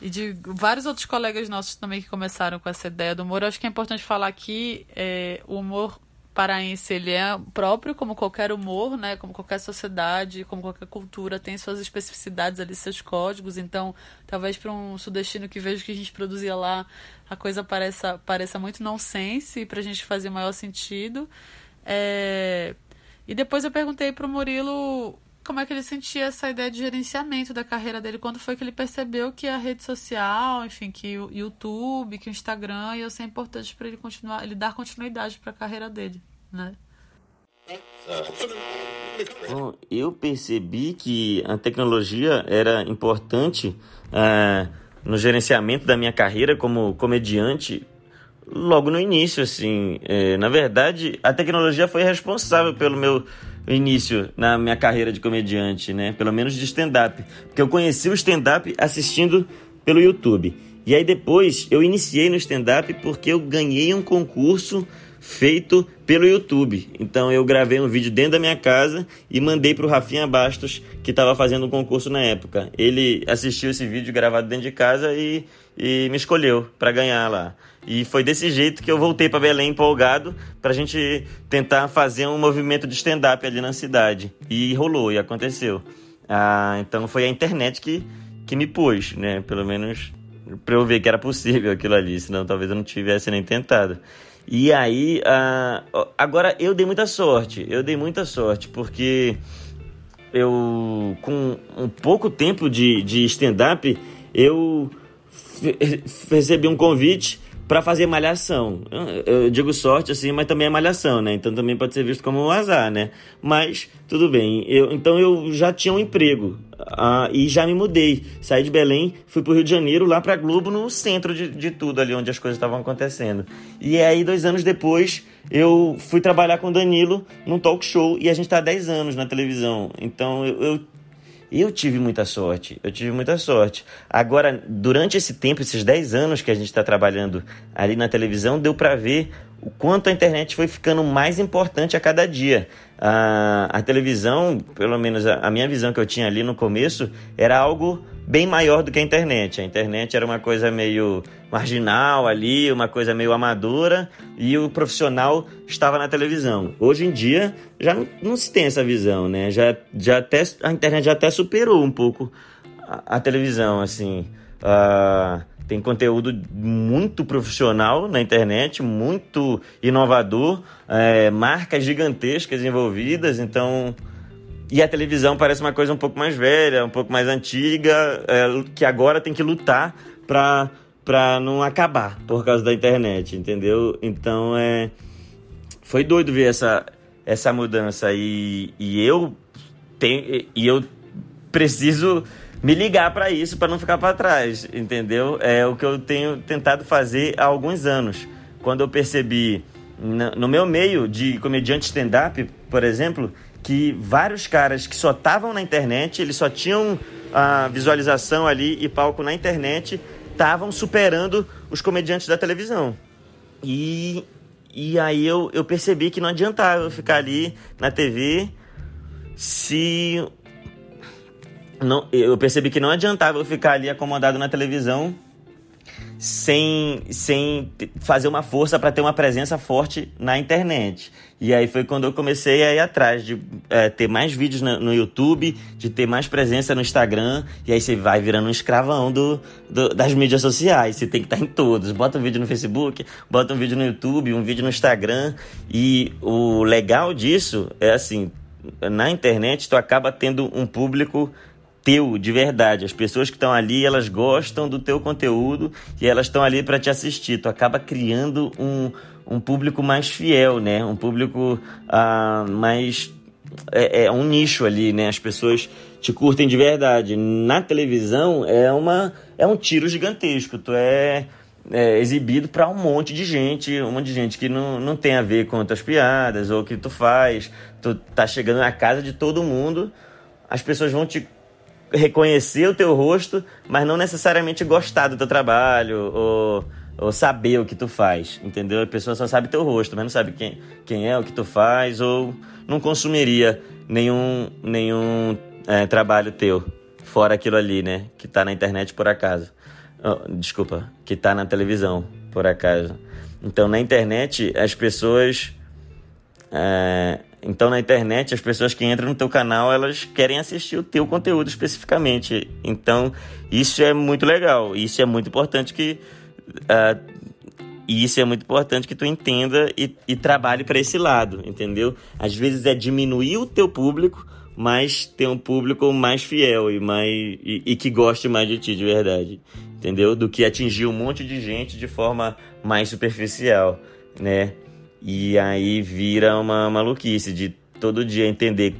e de vários outros colegas nossos também que começaram com essa ideia do humor. Eu acho que é importante falar aqui é, o humor paraense ele é próprio como qualquer humor, né? Como qualquer sociedade, como qualquer cultura tem suas especificidades ali, seus códigos. Então, talvez para um sudestino que veja que a gente produzia lá, a coisa pareça pareça muito nonsense e para a gente fazer maior sentido. É... E depois eu perguntei para o Murilo como é que ele sentia essa ideia de gerenciamento da carreira dele, quando foi que ele percebeu que a rede social, enfim, que o YouTube, que o Instagram ia ser importante para ele continuar, ele dar continuidade para a carreira dele, né? Bom, eu percebi que a tecnologia era importante uh, no gerenciamento da minha carreira como comediante logo no início, assim. É, na verdade, a tecnologia foi responsável pelo meu início na minha carreira de comediante, né? Pelo menos de stand-up. Porque eu conheci o stand-up assistindo pelo YouTube. E aí depois eu iniciei no stand-up porque eu ganhei um concurso feito pelo YouTube. Então eu gravei um vídeo dentro da minha casa e mandei para o Rafinha Bastos, que estava fazendo um concurso na época. Ele assistiu esse vídeo gravado dentro de casa e, e me escolheu para ganhar lá. E foi desse jeito que eu voltei para Belém empolgado para a gente tentar fazer um movimento de stand-up ali na cidade. E rolou, e aconteceu. Ah, então foi a internet que, que me pôs, né? Pelo menos para eu ver que era possível aquilo ali, senão talvez eu não tivesse nem tentado. E aí, ah, agora eu dei muita sorte, eu dei muita sorte, porque eu, com um pouco tempo de, de stand-up, eu recebi um convite para fazer malhação. Eu digo sorte assim, mas também é malhação, né? Então também pode ser visto como um azar, né? Mas tudo bem. Eu, então eu já tinha um emprego uh, e já me mudei. Saí de Belém, fui pro Rio de Janeiro, lá pra Globo, no centro de, de tudo ali onde as coisas estavam acontecendo. E aí, dois anos depois, eu fui trabalhar com o Danilo num talk show e a gente tá há 10 anos na televisão. Então eu, eu eu tive muita sorte, eu tive muita sorte. Agora, durante esse tempo, esses 10 anos que a gente está trabalhando ali na televisão, deu para ver o quanto a internet foi ficando mais importante a cada dia. A, a televisão, pelo menos a, a minha visão que eu tinha ali no começo, era algo bem maior do que a internet. A internet era uma coisa meio marginal ali, uma coisa meio amadora, e o profissional estava na televisão. Hoje em dia já não, não se tem essa visão, né? Já, já até, a internet já até superou um pouco a, a televisão, assim. Uh, tem conteúdo muito profissional na internet, muito inovador, é, marcas gigantescas envolvidas, então. E a televisão parece uma coisa um pouco mais velha, um pouco mais antiga, é, que agora tem que lutar para para não acabar por causa da internet, entendeu? Então é foi doido ver essa essa mudança e, e eu tenho e eu preciso me ligar para isso para não ficar para trás, entendeu? É o que eu tenho tentado fazer há alguns anos. Quando eu percebi no meu meio de comediante stand-up, por exemplo, que vários caras que só estavam na internet, eles só tinham a visualização ali e palco na internet, estavam superando os comediantes da televisão. E, e aí eu, eu percebi que não adiantava eu ficar ali na TV se. Não, eu percebi que não adiantava eu ficar ali acomodado na televisão sem, sem fazer uma força para ter uma presença forte na internet. E aí foi quando eu comecei a ir atrás de é, ter mais vídeos no, no, YouTube, de ter mais presença no Instagram, e aí você vai virando um escravão do, do, das mídias sociais. Você tem que estar em todos. Bota um vídeo no Facebook, bota um vídeo no YouTube, um vídeo no Instagram. E o legal disso é assim, na internet tu acaba tendo um público teu de verdade. As pessoas que estão ali, elas gostam do teu conteúdo e elas estão ali para te assistir. Tu acaba criando um, um público mais fiel, né? Um público uh, mais é, é, um nicho ali, né? As pessoas te curtem de verdade. Na televisão é uma é um tiro gigantesco. Tu é, é exibido para um monte de gente, um monte de gente que não, não tem a ver com as piadas ou o que tu faz. Tu tá chegando na casa de todo mundo. As pessoas vão te reconhecer o teu rosto, mas não necessariamente gostar do teu trabalho ou, ou saber o que tu faz, entendeu? A pessoa só sabe teu rosto, mas não sabe quem, quem é, o que tu faz ou não consumiria nenhum, nenhum é, trabalho teu, fora aquilo ali, né? Que tá na internet por acaso. Oh, desculpa, que tá na televisão, por acaso. Então, na internet, as pessoas é, então na internet as pessoas que entram no teu canal elas querem assistir o teu conteúdo especificamente. Então isso é muito legal, isso é muito importante que uh, isso é muito importante que tu entenda e, e trabalhe para esse lado, entendeu? Às vezes é diminuir o teu público, mas ter um público mais fiel e mais e, e que goste mais de ti de verdade, entendeu? Do que atingir um monte de gente de forma mais superficial, né? E aí vira uma maluquice de todo dia entender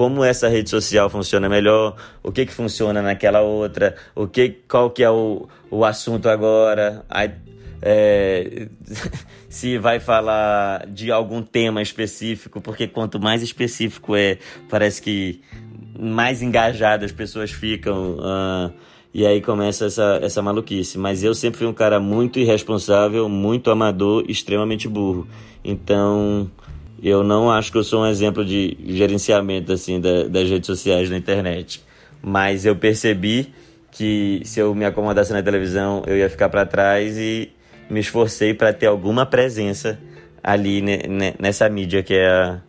como essa rede social funciona melhor, o que que funciona naquela outra, o que qual que é o, o assunto agora, aí, é, (laughs) se vai falar de algum tema específico, porque quanto mais específico é, parece que mais engajadas as pessoas ficam. Uh, e aí começa essa, essa maluquice. Mas eu sempre fui um cara muito irresponsável, muito amador, extremamente burro. Então, eu não acho que eu sou um exemplo de gerenciamento assim da, das redes sociais na internet. Mas eu percebi que se eu me acomodasse na televisão, eu ia ficar para trás e me esforcei para ter alguma presença ali nessa mídia que é a,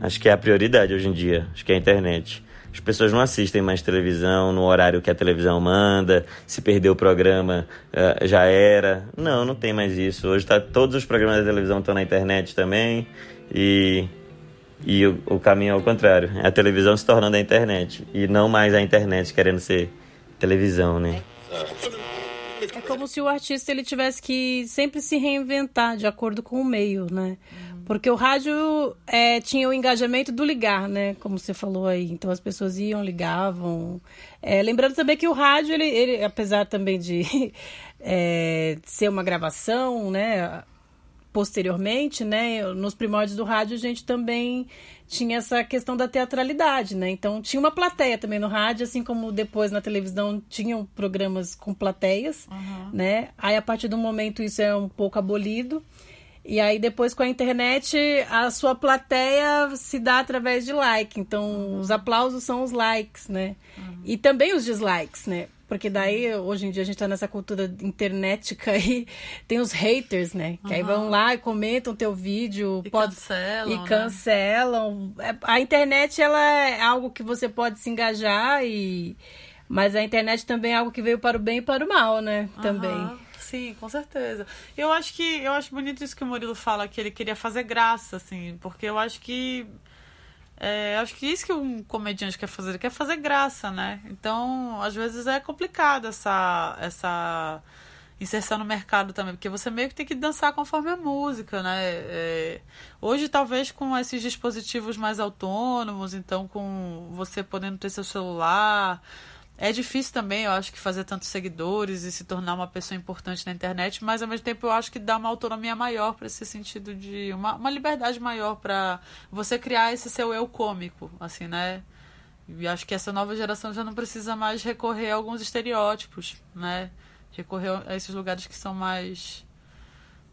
acho que é a prioridade hoje em dia, acho que é a internet. As pessoas não assistem mais televisão no horário que a televisão manda. Se perder o programa, uh, já era. Não, não tem mais isso. Hoje tá, todos os programas da televisão estão na internet também. E, e o, o caminho é o contrário. É a televisão se tornando a internet. E não mais a internet querendo ser televisão, né? É como se o artista ele tivesse que sempre se reinventar de acordo com o meio, né? Porque o rádio é, tinha o engajamento do ligar, né? Como você falou aí. Então as pessoas iam, ligavam. É, lembrando também que o rádio, ele, ele apesar também de (laughs) é, ser uma gravação, né? Posteriormente, né? Nos primórdios do rádio, a gente também tinha essa questão da teatralidade, né? Então tinha uma plateia também no rádio, assim como depois na televisão tinham programas com plateias, uhum. né? Aí a partir do momento isso é um pouco abolido. E aí depois com a internet a sua plateia se dá através de like. Então uhum. os aplausos são os likes, né? Uhum. E também os dislikes, né? Porque daí, hoje em dia, a gente tá nessa cultura internetica aí, (laughs) tem os haters, né? Que uhum. aí vão lá e comentam teu vídeo. E pode... cancelam. E cancelam. Né? A internet, ela é algo que você pode se engajar e... Mas a internet também é algo que veio para o bem e para o mal, né? Também. Sim, com certeza. Eu acho que eu acho bonito isso que o Murilo fala, que ele queria fazer graça, assim, porque eu acho que. É, acho que isso que um comediante quer fazer, ele quer fazer graça, né? Então, às vezes é complicado essa, essa inserção no mercado também, porque você meio que tem que dançar conforme a música, né? É, hoje, talvez com esses dispositivos mais autônomos, então com você podendo ter seu celular é difícil também, eu acho que fazer tantos seguidores e se tornar uma pessoa importante na internet, mas ao mesmo tempo eu acho que dá uma autonomia maior para esse sentido de uma, uma liberdade maior para você criar esse seu eu cômico, assim, né? E acho que essa nova geração já não precisa mais recorrer a alguns estereótipos, né? Recorrer a esses lugares que são mais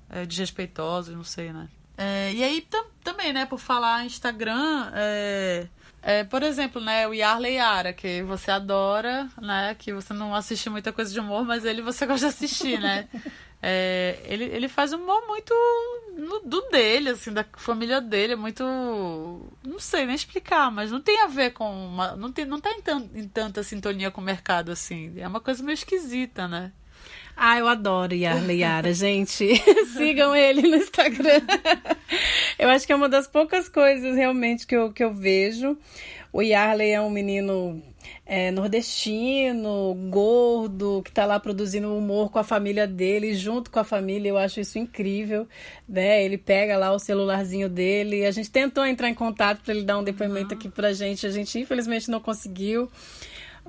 é, desrespeitosos, não sei, né? É, e aí tam, também, né, por falar Instagram, é, É, por exemplo, né, o Yarley Yara, que você adora, né? Que você não assiste muita coisa de humor, mas ele você (laughs) gosta de assistir, né? É, ele, ele faz um humor muito no, do dele, assim, da família dele, é muito. Não sei nem explicar, mas não tem a ver com. Uma, não, tem, não tá em, tan, em tanta sintonia com o mercado, assim. É uma coisa meio esquisita, né? Ah, eu adoro Yarley Yara, gente. (laughs) Sigam ele no Instagram. eu acho que é uma das poucas coisas realmente que eu, que eu vejo. O Yarley é um menino é, nordestino, gordo, que está lá produzindo humor com a família dele, junto com a família, eu acho isso incrível, né? Ele pega lá o celularzinho dele, a gente tentou entrar em contato para ele dar um depoimento uhum. aqui pra gente, a gente infelizmente não conseguiu.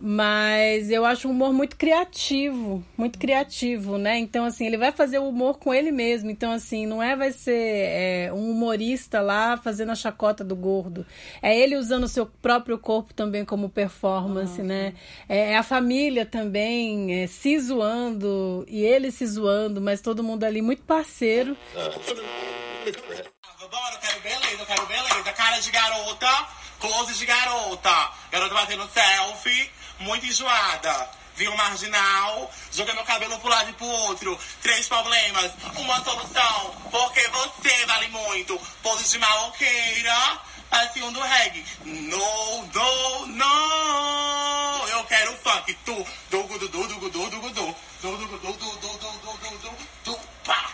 Mas eu acho o humor muito criativo, muito criativo, né? Então, assim, ele vai fazer o humor com ele mesmo. Então, assim, não é vai ser é, um humorista lá fazendo a chacota do gordo. É ele usando o seu próprio corpo também como performance, uhum. né? É, é, a família também é, se zoando e ele se zoando, mas todo mundo ali muito parceiro. Bora, eu quero beleza, eu quero beleza. Cara de garota, close de garota. Garota batendo selfie muito enjoada. Vi um marginal, jogando o cabelo pro lado e pro outro. Três problemas, uma solução. Porque você vale muito. Pose de maloqueira, assim um do reggae. No, no, no. Eu quero funk. Tu, dugu, du, du, dugu, du, dugu, du. Du, dugu, du, du, du, du, du, du, du, pá.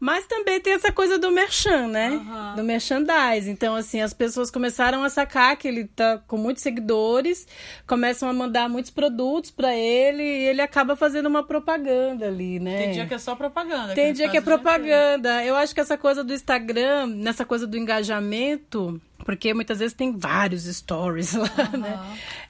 Mas também tem essa coisa do merchan, né? Uhum. Do merchandise. Então, assim, as pessoas começaram a sacar que ele tá com muitos seguidores, começam a mandar muitos produtos para ele e ele acaba fazendo uma propaganda ali, né? Tem dia que é só propaganda. Tem que dia que é propaganda. Eu acho que essa coisa do Instagram, nessa coisa do engajamento, porque muitas vezes tem vários stories (laughs) lá, uhum. né?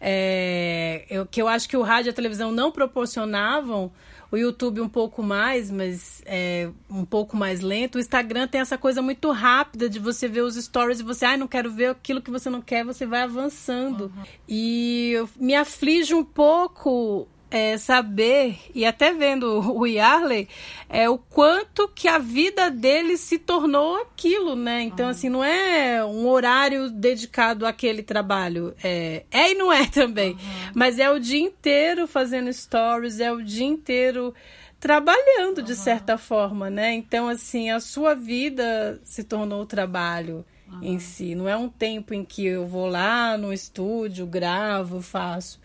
É, eu, que eu acho que o rádio e a televisão não proporcionavam o YouTube um pouco mais, mas é um pouco mais lento. O Instagram tem essa coisa muito rápida de você ver os stories e você, ai, ah, não quero ver aquilo que você não quer, você vai avançando. Uhum. E me aflige um pouco é, saber, e até vendo o Yarley, é o quanto que a vida dele se tornou aquilo, né? Então, uhum. assim, não é um horário dedicado àquele trabalho. É, é e não é (laughs) também. Uhum. Mas é o dia inteiro fazendo stories, é o dia inteiro trabalhando, uhum. de certa forma, né? Então, assim, a sua vida se tornou o trabalho em si. Não é um tempo em que eu vou lá no estúdio, gravo, faço.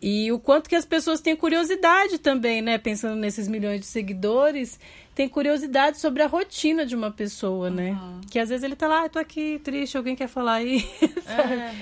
E o quanto que as pessoas têm curiosidade também, né? Pensando nesses milhões de seguidores, tem curiosidade sobre a rotina de uma pessoa, né? Uhum. Que às vezes ele tá lá, ah, tô aqui triste, alguém quer falar aí. (laughs)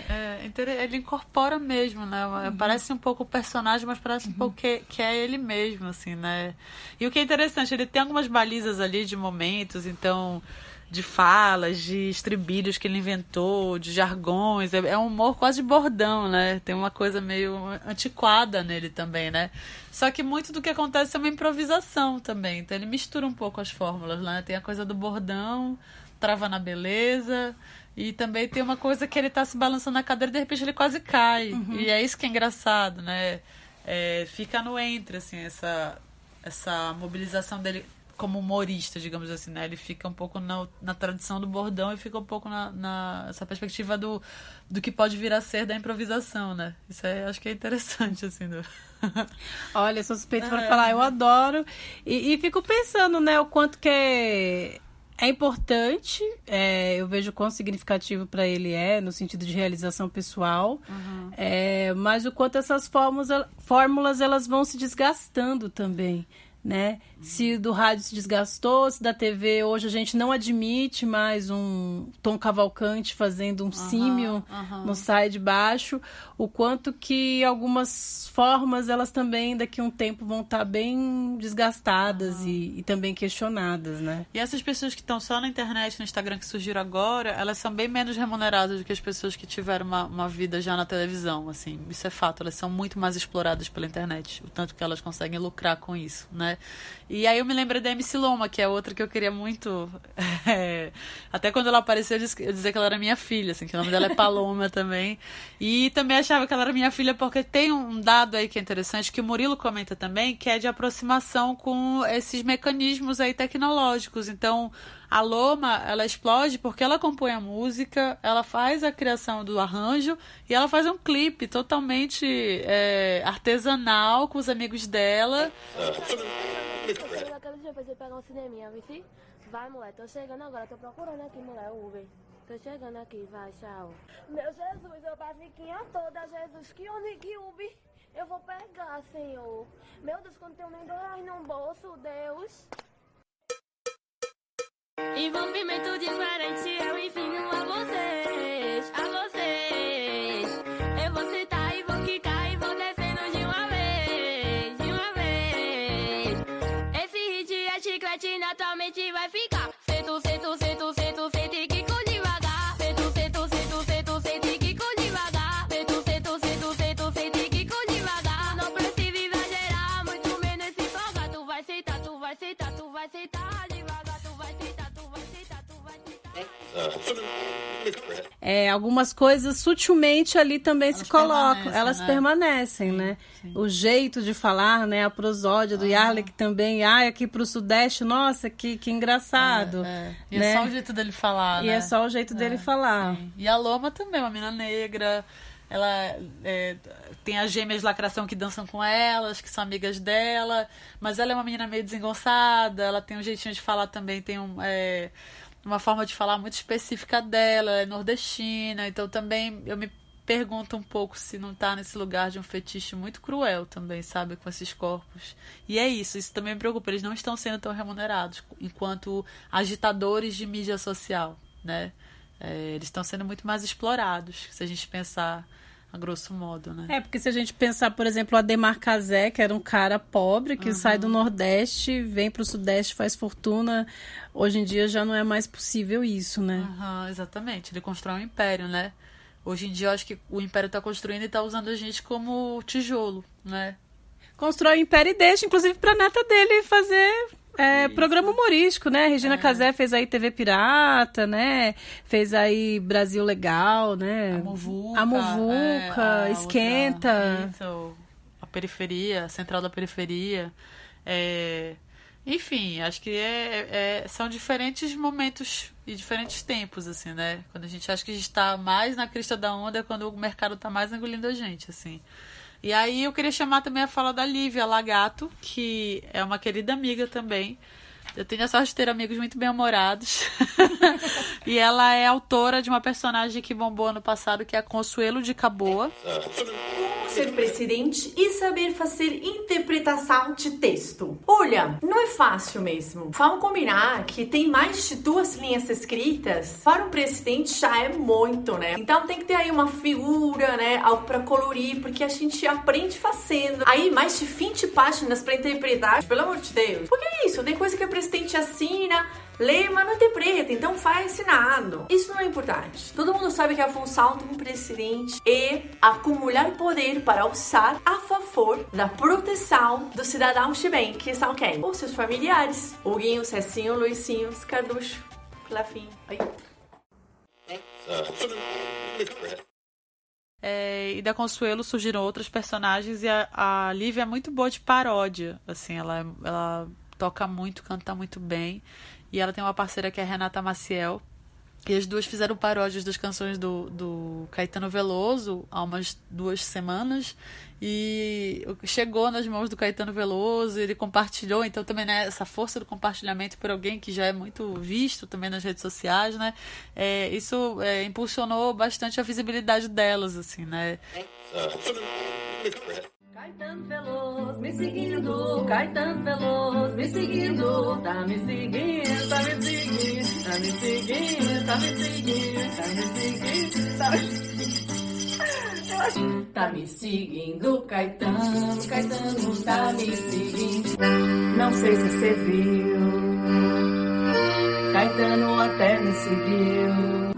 é, é, ele incorpora mesmo, né? Uhum. Parece um pouco o personagem, mas parece um uhum. pouco que, que é ele mesmo, assim, né? E o que é interessante, ele tem algumas balizas ali de momentos, então de falas, de estribilhos que ele inventou, de jargões. É, é um humor quase de bordão, né? Tem uma coisa meio antiquada nele também, né? Só que muito do que acontece é uma improvisação também. Então ele mistura um pouco as fórmulas, né? Tem a coisa do bordão, trava na beleza. E também tem uma coisa que ele tá se balançando na cadeira e de repente ele quase cai. Uhum. E é isso que é engraçado, né? É, fica no entre, assim, essa, essa mobilização dele como humorista, digamos assim, né? Ele fica um pouco na, na tradição do bordão e fica um pouco na, na essa perspectiva do, do que pode vir a ser da improvisação, né? Isso é, acho que é interessante, assim. Do... (laughs) Olha, sou suspeito é. para falar, eu adoro. E, e, fico pensando, né, o quanto que é, é importante, é, eu vejo quão significativo para ele é, no sentido de realização pessoal, uhum. é, mas o quanto essas fórmulas, fórmulas elas vão se desgastando também né? Se do rádio se desgastou, se da TV hoje a gente não admite mais um Tom Cavalcante fazendo um símio no sai de baixo, o quanto que algumas formas elas também daqui a um tempo vão estar tá bem desgastadas e, e, também questionadas, né? E essas pessoas que estão só na internet, no Instagram que surgiram agora, elas são bem menos remuneradas do que as pessoas que tiveram uma, uma vida já na televisão, assim, isso é fato, elas são muito mais exploradas pela internet, o tanto que elas conseguem lucrar com isso, né? E aí eu me lembrei da MC Loma, que é outra que eu queria muito. (laughs) É, até quando ela apareceu, eu dizia que ela era minha filha, assim, que o nome dela é Paloma também. E também achava que ela era minha filha, porque tem um dado aí que é interessante, que o Murilo comenta também, que é de aproximação com esses mecanismos aí tecnológicos. Então, A Loma, ela explode porque ela compõe a música, ela faz a criação do arranjo e ela faz um clipe totalmente é, artesanal com os amigos dela. Vai, mulher, tô chegando agora, tô procurando aqui, mulher, Uber. Tô chegando aqui, vai, tchau. Meu Jesus, eu basiquinha toda, Jesus, que onde Uber eu vou pegar, Senhor? Meu Deus, quando tenho nem dois no bolso, Deus. Envolvimento diferente, eu ensino a vocês, a vocês. Eu vou citar e vou quicar e vou descendo de uma vez, de uma vez. Esse hit é chiclete, naturalmente vai ficar. É, algumas coisas sutilmente ali também Elas se colocam, permanecem, elas né? permanecem, né? O jeito de falar, né? A prosódia do Yarley que também, ai, aqui pro Sudeste, nossa, que, que engraçado. É, E né? é só o jeito dele falar, E né? é só o jeito dele falar. E a Loma também, uma menina negra. Ela é, tem as gêmeas de lacração que dançam com elas, que são amigas dela. Mas ela é uma menina meio desengonçada. Ela tem um jeitinho de falar também, tem um, é, uma forma de falar muito específica dela. Ela é nordestina. Então também eu me pergunto um pouco se não tá nesse lugar de um fetiche muito cruel também, sabe? Com esses corpos. E é isso, isso também me preocupa. Eles não estão sendo tão remunerados enquanto agitadores de mídia social, né? É, eles estão sendo muito mais explorados, se a gente pensar a grosso modo, né? É, porque se a gente pensar, por exemplo, o Ademar Cazé, que era um cara pobre, que Uhum. sai do Nordeste, vem pro Sudeste, faz fortuna, hoje em dia já não é mais possível isso, né? Aham, exatamente. Ele constrói um império, né? Hoje em dia eu acho que o império está construindo e está usando a gente como tijolo, né? Constrói o império e deixa, inclusive, pra neta dele fazer é, programa humorístico, né? Regina Casé fez aí TV Pirata, né? Fez aí Brasil Legal, né? A Muvuca. A é, a Esquenta. outra- a periferia, a central da periferia. É, enfim, acho que é, é- são diferentes momentos e diferentes tempos, assim, né? Quando a gente acha que a gente está mais na crista da onda, é quando o mercado está mais engolindo a gente, assim. E aí eu queria chamar também a fala da Lívia Lagato, que é uma querida amiga também. Eu tenho a sorte de ter amigos muito bem-humorados. (laughs) e ela é autora de uma personagem que bombou ano passado, que é a Consuelo de Caboa. ser presidente e saber fazer interpretação de texto. Olha, não é fácil mesmo. Vamos combinar que tem mais de duas linhas escritas. Para um presidente já é muito, né? Então tem que ter aí uma figura, né? Algo para colorir, porque a gente aprende fazendo. Aí mais de 20 páginas para interpretar. Pelo amor de Deus. Porque é isso, tem coisa que o presidente assina, lê, mas não interpreta, então faz ensinado. Isso não é importante. Todo mundo sabe que a função de um presidente é acumular poder para usar a favor da proteção dos cidadãos de bem, que são quem? Os seus familiares. Huguinho, Cecinho, Luizinho, Carducho, Clafim. É, e da Consuelo surgiram outros personagens e a, a Lívia é muito boa de paródia. Assim, ela, ela toca muito, canta muito bem. E ela tem uma parceira que é a Renata Maciel. E as duas fizeram paródias das canções do, do Caetano Veloso há umas duas semanas. E chegou nas mãos do Caetano Veloso, ele compartilhou. Então, também, né, essa força do compartilhamento por alguém que já é muito visto também nas redes sociais, né? É, isso é, impulsionou bastante a visibilidade delas, assim, né? Caetano Veloso me seguindo, Caetano Veloso me seguindo, tá me seguindo, tá me seguindo, tá me seguindo, tá me seguindo, tá me seguindo, tá me seguindo. Tá me seguindo, Caetano, Caetano tá me seguindo. Não sei se você viu, Caetano até me seguiu.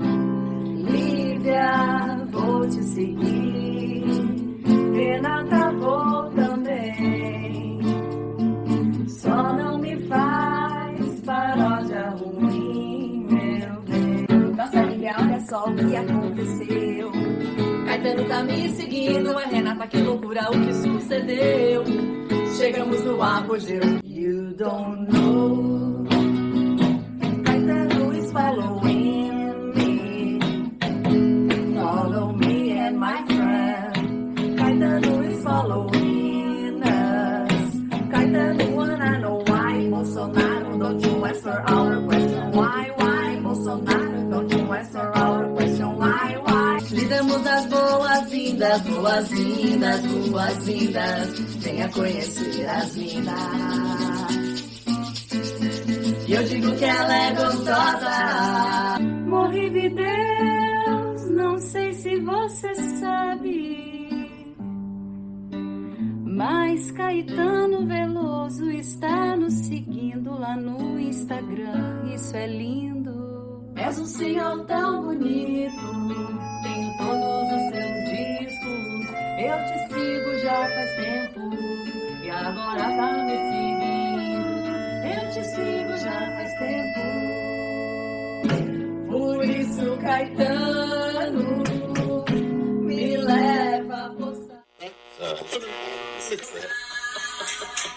Lívia, vou te seguir. Renata, vou também. Só não me faz paródia ruim, meu bem. Nossa amiga, olha só o que aconteceu. Caetano tá me seguindo, é Renata, que loucura o que sucedeu. Chegamos no apogeu. You don't know. Caetano follow Minas. Caetano, Ana, no why Bolsonaro, don't you answer our question. Why, why Bolsonaro, don't you answer our question. Why, why? Lhe damos as boas-vindas, boas-vindas, boas-vindas. Venha conhecer as minas. E eu digo que ela é gostosa. Morri de Deus, não sei se você sabe. Mas Caetano Veloso está nos seguindo lá no Instagram. Isso é lindo. És um senhor tão bonito. Tenho todos os seus discos. Eu te sigo já faz tempo. E agora tá me seguindo. Eu te sigo já faz tempo. Por isso, Caetano,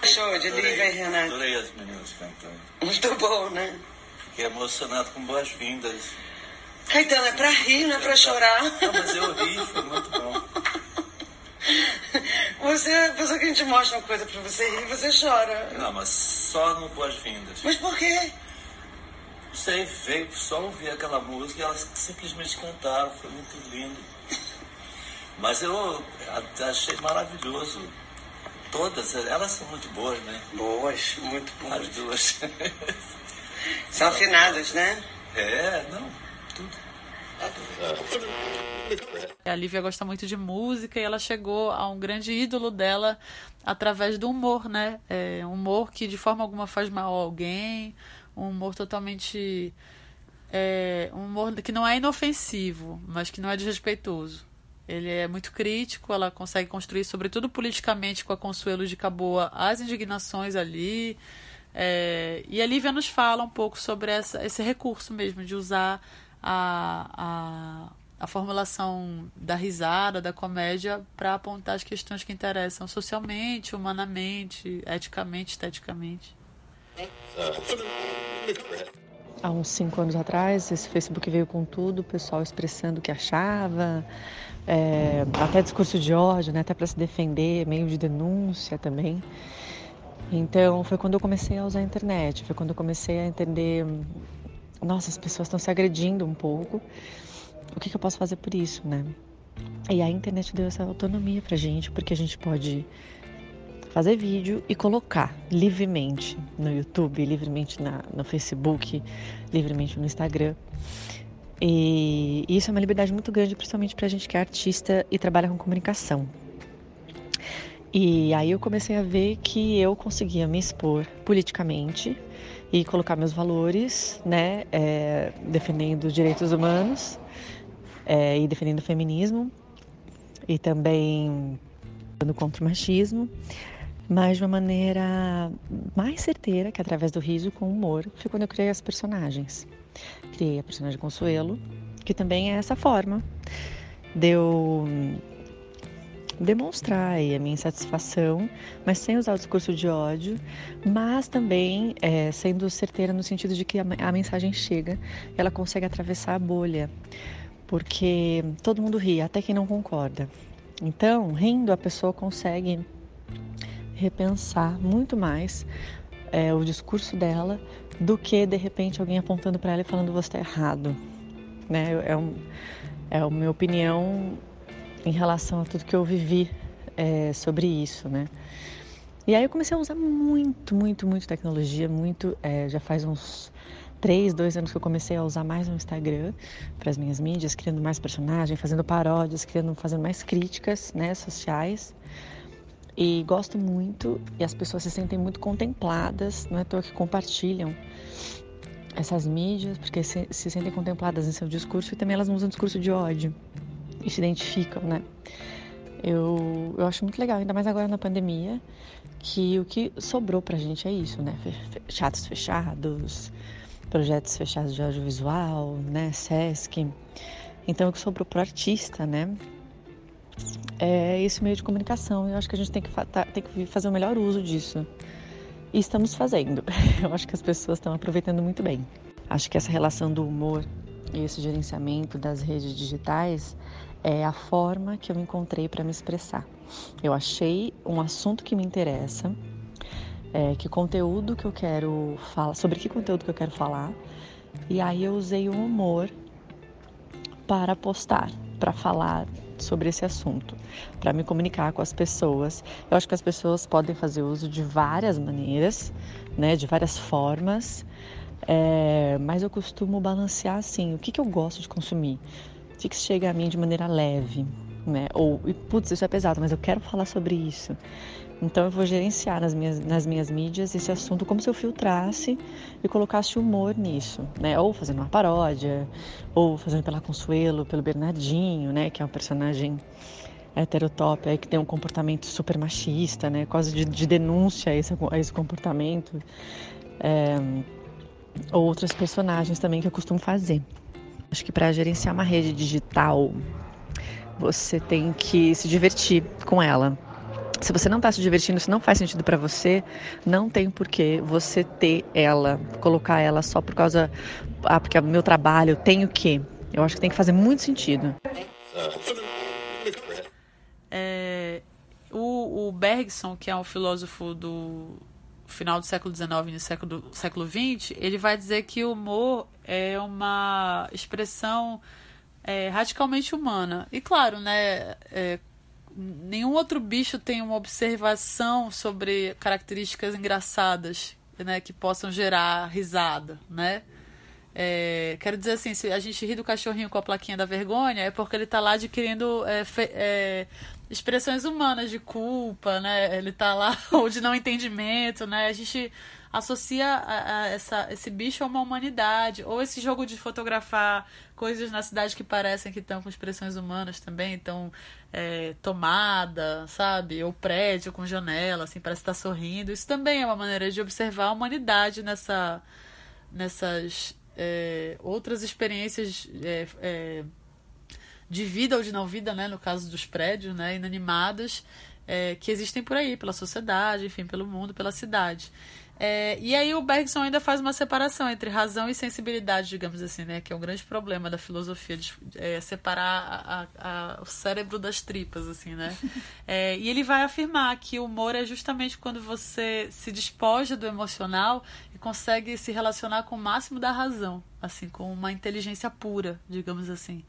Show de Lívia e Renato. Adorei as meninas cantando. Muito bom, né? Fiquei emocionado com boas-vindas. Caetano, é pra rir, não é pra chorar. Não, mas eu ri, foi muito bom. Você é a pessoa que a gente mostra uma coisa pra você rir, você chora. Não, mas só no boas-vindas. Mas por quê? Não sei, veio só ouvir aquela música e elas simplesmente cantaram, foi muito lindo. Mas eu achei maravilhoso. Todas, elas são muito boas, né? Boas, muito boas. As duas. (laughs) São afinadas, né? É, não, tudo. A Lívia gosta muito de música e ela chegou a um grande ídolo dela através do humor, né? É um humor que de forma alguma faz mal a alguém, um humor totalmente. É, um humor que não é inofensivo, mas que não é desrespeitoso. Ele é muito crítico, ela consegue construir, sobretudo politicamente, com a Consuelo de Caboa, as indignações ali. É, e a Lívia nos fala um pouco sobre essa, esse recurso mesmo, de usar a, a, a formulação da risada, da comédia, para apontar as questões que interessam socialmente, humanamente, eticamente, esteticamente. Há uns cinco anos atrás, esse Facebook veio com tudo, o pessoal expressando o que achava, é, até discurso de ódio, né, até para se defender, meio de denúncia também. Então foi quando eu comecei a usar a internet, foi quando eu comecei a entender, nossa, as pessoas estão se agredindo um pouco. O que, que eu posso fazer por isso, né? E a internet deu essa autonomia pra gente, porque a gente pode fazer vídeo e colocar livremente no YouTube, livremente na, no Facebook, livremente no Instagram. E isso é uma liberdade muito grande, principalmente para a gente que é artista e trabalha com comunicação. E aí eu comecei a ver que eu conseguia me expor politicamente e colocar meus valores, né, é, defendendo os direitos humanos é, e defendendo o feminismo e também contra o machismo, mas de uma maneira mais certeira, que é através do riso com humor, foi quando eu criei as personagens. Criei a personagem Consuelo, que também é essa forma de eu demonstrar a minha insatisfação, mas sem usar o discurso de ódio, mas também é, sendo certeira no sentido de que a, a mensagem chega, ela consegue atravessar a bolha, porque todo mundo ri, até quem não concorda. Então, rindo, a pessoa consegue repensar muito mais é, o discurso dela do que de repente alguém apontando para ela e falando você está errado, né? É, um, é a minha opinião em relação a tudo que eu vivi é, sobre isso, né? E aí eu comecei a usar muito, muito, muito tecnologia, muito, é, já faz uns três, dois anos que eu comecei a usar mais o Instagram para as minhas mídias, criando mais personagens, fazendo paródias, criando, fazendo mais críticas, né, sociais. E gosto muito e as pessoas se sentem muito contempladas, não é à toa que compartilham essas mídias, porque se, se sentem contempladas em seu discurso e também elas usam discurso de ódio e se identificam, né? Eu, eu acho muito legal, ainda mais agora na pandemia, que o que sobrou pra gente é isso, né? Chatos fechados, projetos fechados de audiovisual, né? Sesc. Então, o que sobrou pro artista, né? É esse meio de comunicação. Eu acho que a gente tem que, tá, tem que fazer o melhor uso disso. E estamos fazendo. (laughs) Eu acho que as pessoas estão aproveitando muito bem. Acho que essa relação do humor e esse gerenciamento das redes digitais é a forma que eu encontrei para me expressar. Eu achei um assunto que me interessa, é, que conteúdo que eu quero falar, sobre que conteúdo que eu quero falar, E aí eu usei o humor para postar, para falar sobre esse assunto, para me comunicar com as pessoas. Eu acho que as pessoas podem fazer uso de várias maneiras, né, de várias formas, é, mas eu costumo balancear assim: o que, que eu gosto de consumir, o que, que chega a mim de maneira leve, né? Ou, putz, isso é pesado, mas eu quero falar sobre isso. Então eu vou gerenciar nas minhas, nas minhas mídias esse assunto como se eu filtrasse e colocasse humor nisso, né? Ou fazendo uma paródia, ou fazendo pela Consuelo, pelo Bernardinho, né? Que é um personagem heterotop que tem um comportamento super machista, né? Quase de, de denúncia a esse, a esse comportamento. É, ou outros personagens também que eu costumo fazer. Acho que para gerenciar uma rede digital, você tem que se divertir com ela se você não está se divertindo, se não faz sentido para você, não tem por que você ter ela, colocar ela só por causa. Ah, porque é o meu trabalho, eu tenho que. Eu acho que tem que fazer muito sentido. É, o, o Bergson, que é um filósofo do final do século XIX e século, século XX, ele vai dizer que o humor é uma expressão é, radicalmente humana. E claro, né, é, nenhum outro bicho tem uma observação sobre características engraçadas, né, que possam gerar risada, né? É, quero dizer assim, se a gente ri do cachorrinho com a plaquinha da vergonha, é porque ele está lá adquirindo é, fe, é, expressões humanas de culpa, né? Ele está lá, (laughs) ou de não entendimento, né? A gente associa a, a essa, esse bicho a uma humanidade. Ou esse jogo de fotografar coisas na cidade que parecem que estão com expressões humanas também, então é, tomada, sabe? Ou prédio com janela, assim, parece estar sorrindo. Isso também é uma maneira de observar a humanidade nessa, nessas é, outras experiências é, é de vida ou de não vida, né? No caso dos prédios, né? Inanimadas. É, que existem por aí, pela sociedade, enfim, pelo mundo, pela cidade. É, e aí o Bergson ainda faz uma separação entre razão e sensibilidade, digamos assim, né? Que é um grande problema da filosofia, de é, separar a, a, o cérebro das tripas, assim, né? (laughs) É, e ele vai afirmar que o humor é justamente quando você se despoja do emocional e consegue se relacionar com o máximo da razão, assim, com uma inteligência pura, digamos assim.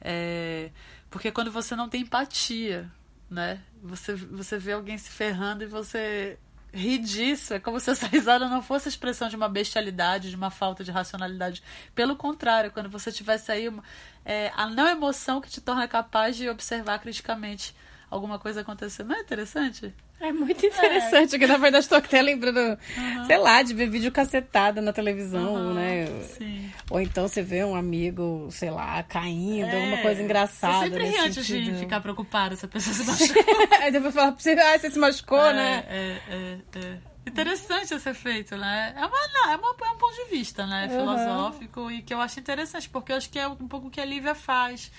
É, porque quando você não tem empatia, né? Você, você vê alguém se ferrando e você rir disso. É como se essa (laughs) risada não fosse a expressão de uma bestialidade, de uma falta de racionalidade. Pelo contrário, quando você tivesse aí uma, é, a não emoção que te torna capaz de observar criticamente alguma coisa acontecendo. Não é interessante? É muito interessante, é. que na verdade estou até lembrando, uhum. sei lá, de ver vídeo cacetada na televisão, uhum, né? Sim. Ou então você vê um amigo, sei lá, caindo, é. alguma coisa engraçada. Você sempre ri antes de ficar preocupada se a pessoa se (laughs) machucou. Aí depois fala pra você, ah, você se machucou, é, né? É, é, é. Interessante esse efeito, né? É, uma, não, é, uma, é um ponto de vista, né? Uhum. Filosófico e que eu acho interessante, porque eu acho que é um pouco o que a Lívia faz.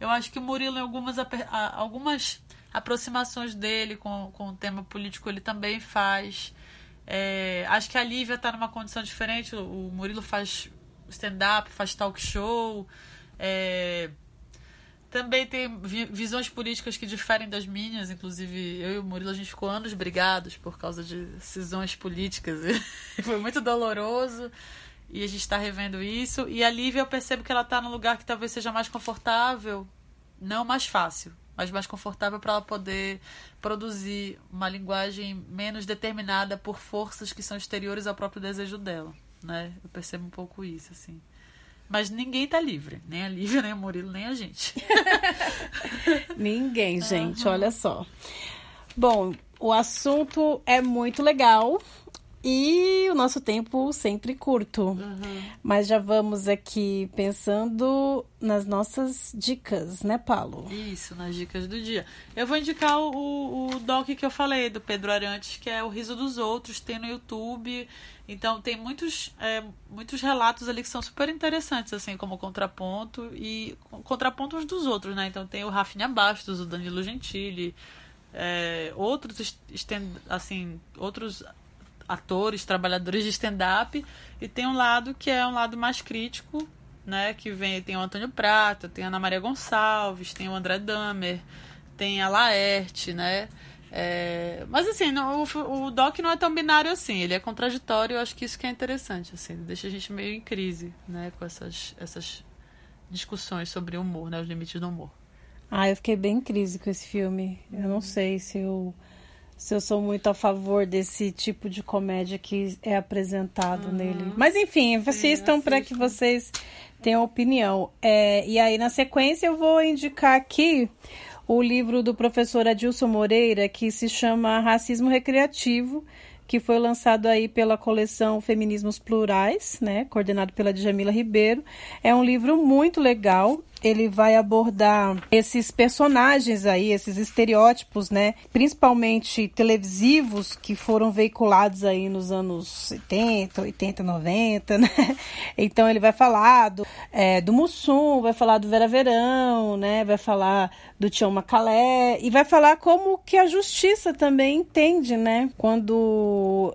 Eu acho que o Murilo, em algumas, algumas aproximações dele com, com o tema político ele também faz. É, acho que a Lívia está numa condição diferente. O Murilo faz stand-up, faz talk show. É, também tem visões políticas que diferem das minhas. Inclusive, eu e o Murilo, a gente ficou anos brigados por causa de decisões políticas. (laughs) Foi muito doloroso. E a gente está revendo isso. E a Lívia, eu percebo que ela está num lugar que talvez seja mais confortável, não mais fácil mas mais confortável para ela poder produzir uma linguagem menos determinada por forças que são exteriores ao próprio desejo dela, né? Eu percebo um pouco isso, assim. Mas ninguém tá livre, nem a Lívia, (laughs) nem o Murilo, nem a gente. (laughs) ninguém, gente, uhum. olha só. Bom, o assunto é muito legal. E o nosso tempo sempre curto. Uhum. Mas já vamos aqui pensando nas nossas dicas, né, Paulo? Isso, nas dicas do dia. Eu vou indicar o, o doc que eu falei, do Pedro Arantes, que é O Riso dos Outros, tem no YouTube. Então tem muitos, é, muitos relatos ali que são super interessantes, assim, como contraponto e contrapontos dos outros, né? Então tem o Rafinha Bastos, o Danilo Gentili, é, outros, assim, outros atores, trabalhadores de stand-up, e tem um lado que é um lado mais crítico, né? Que vem, tem o Antônio Prata, tem a Ana Maria Gonçalves, tem o André Damer, tem a Laerte, né? É, mas assim, o, o doc não é tão binário assim, ele é contraditório, eu acho que isso que é interessante, assim, deixa a gente meio em crise, né, com essas, essas discussões sobre humor, né, os limites do humor. Ah, eu fiquei bem em crise com esse filme. Eu não sei se eu, se eu sou muito a favor desse tipo de comédia que é apresentado nele. Mas enfim, assistam para que vocês tenham opinião. É, e aí, na sequência, eu vou indicar aqui o livro do professor Adilson Moreira, que se chama Racismo Recreativo, que foi lançado aí pela coleção Feminismos Plurais, né, coordenado pela Djamila Ribeiro. É um livro muito legal. Ele vai abordar esses personagens aí, esses estereótipos, né, principalmente televisivos que foram veiculados aí nos anos 70, 80, 90, né? Então ele vai falar do, é, do Mussum, vai falar do Vera Verão, né, vai falar do Tião Macalé e vai falar como que a justiça também entende, né, quando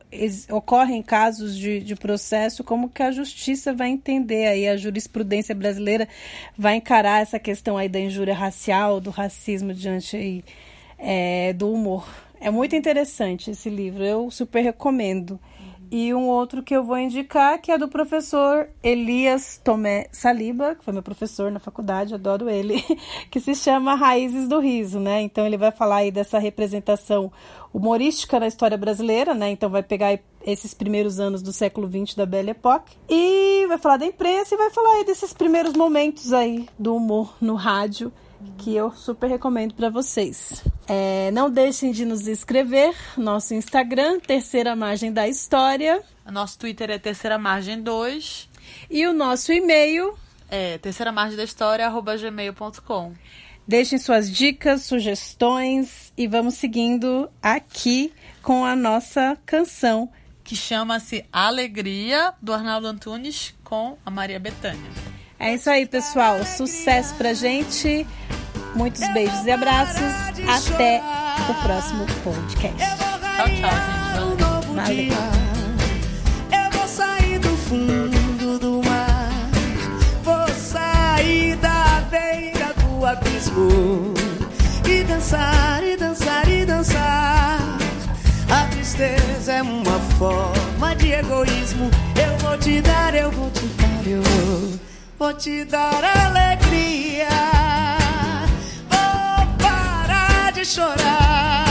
ocorrem casos de, de processo, como que a justiça vai entender aí, a jurisprudência brasileira vai encarar essa questão aí da injúria racial, do racismo diante aí, é, do humor. É muito interessante esse livro, eu super recomendo. E um outro que eu vou indicar, que é do professor Elias Tomé Saliba, que foi meu professor na faculdade, adoro ele, (laughs) que se chama Raízes do Riso, né? Então ele vai falar aí dessa representação humorística na história brasileira, né? Então vai pegar esses primeiros anos do século XX da Belle Époque e vai falar da imprensa e vai falar aí desses primeiros momentos aí do humor no rádio que eu super recomendo para vocês. É, não deixem de nos escrever. Nosso Instagram, Terceira Margem da História. Nosso Twitter é Terceira Margem 2. E o nosso e-mail é terceira margem da história, arroba gmail.com. Deixem suas dicas, sugestões e vamos seguindo aqui com a nossa canção. Que chama-se Alegria, do Arnaldo Antunes, com a Maria Bethânia. É isso aí, pessoal. Sucesso pra gente. Muitos beijos e abraços. Até o próximo podcast. Tchau, tchau, gente. Valeu. Eu vou sair do fundo do mar. Vou sair da beira do abismo. E dançar, e dançar, e dançar. A tristeza é uma forma de egoísmo. Eu vou te dar, eu vou te dar, eu vou, vou te dar alegria. Vou parar de chorar.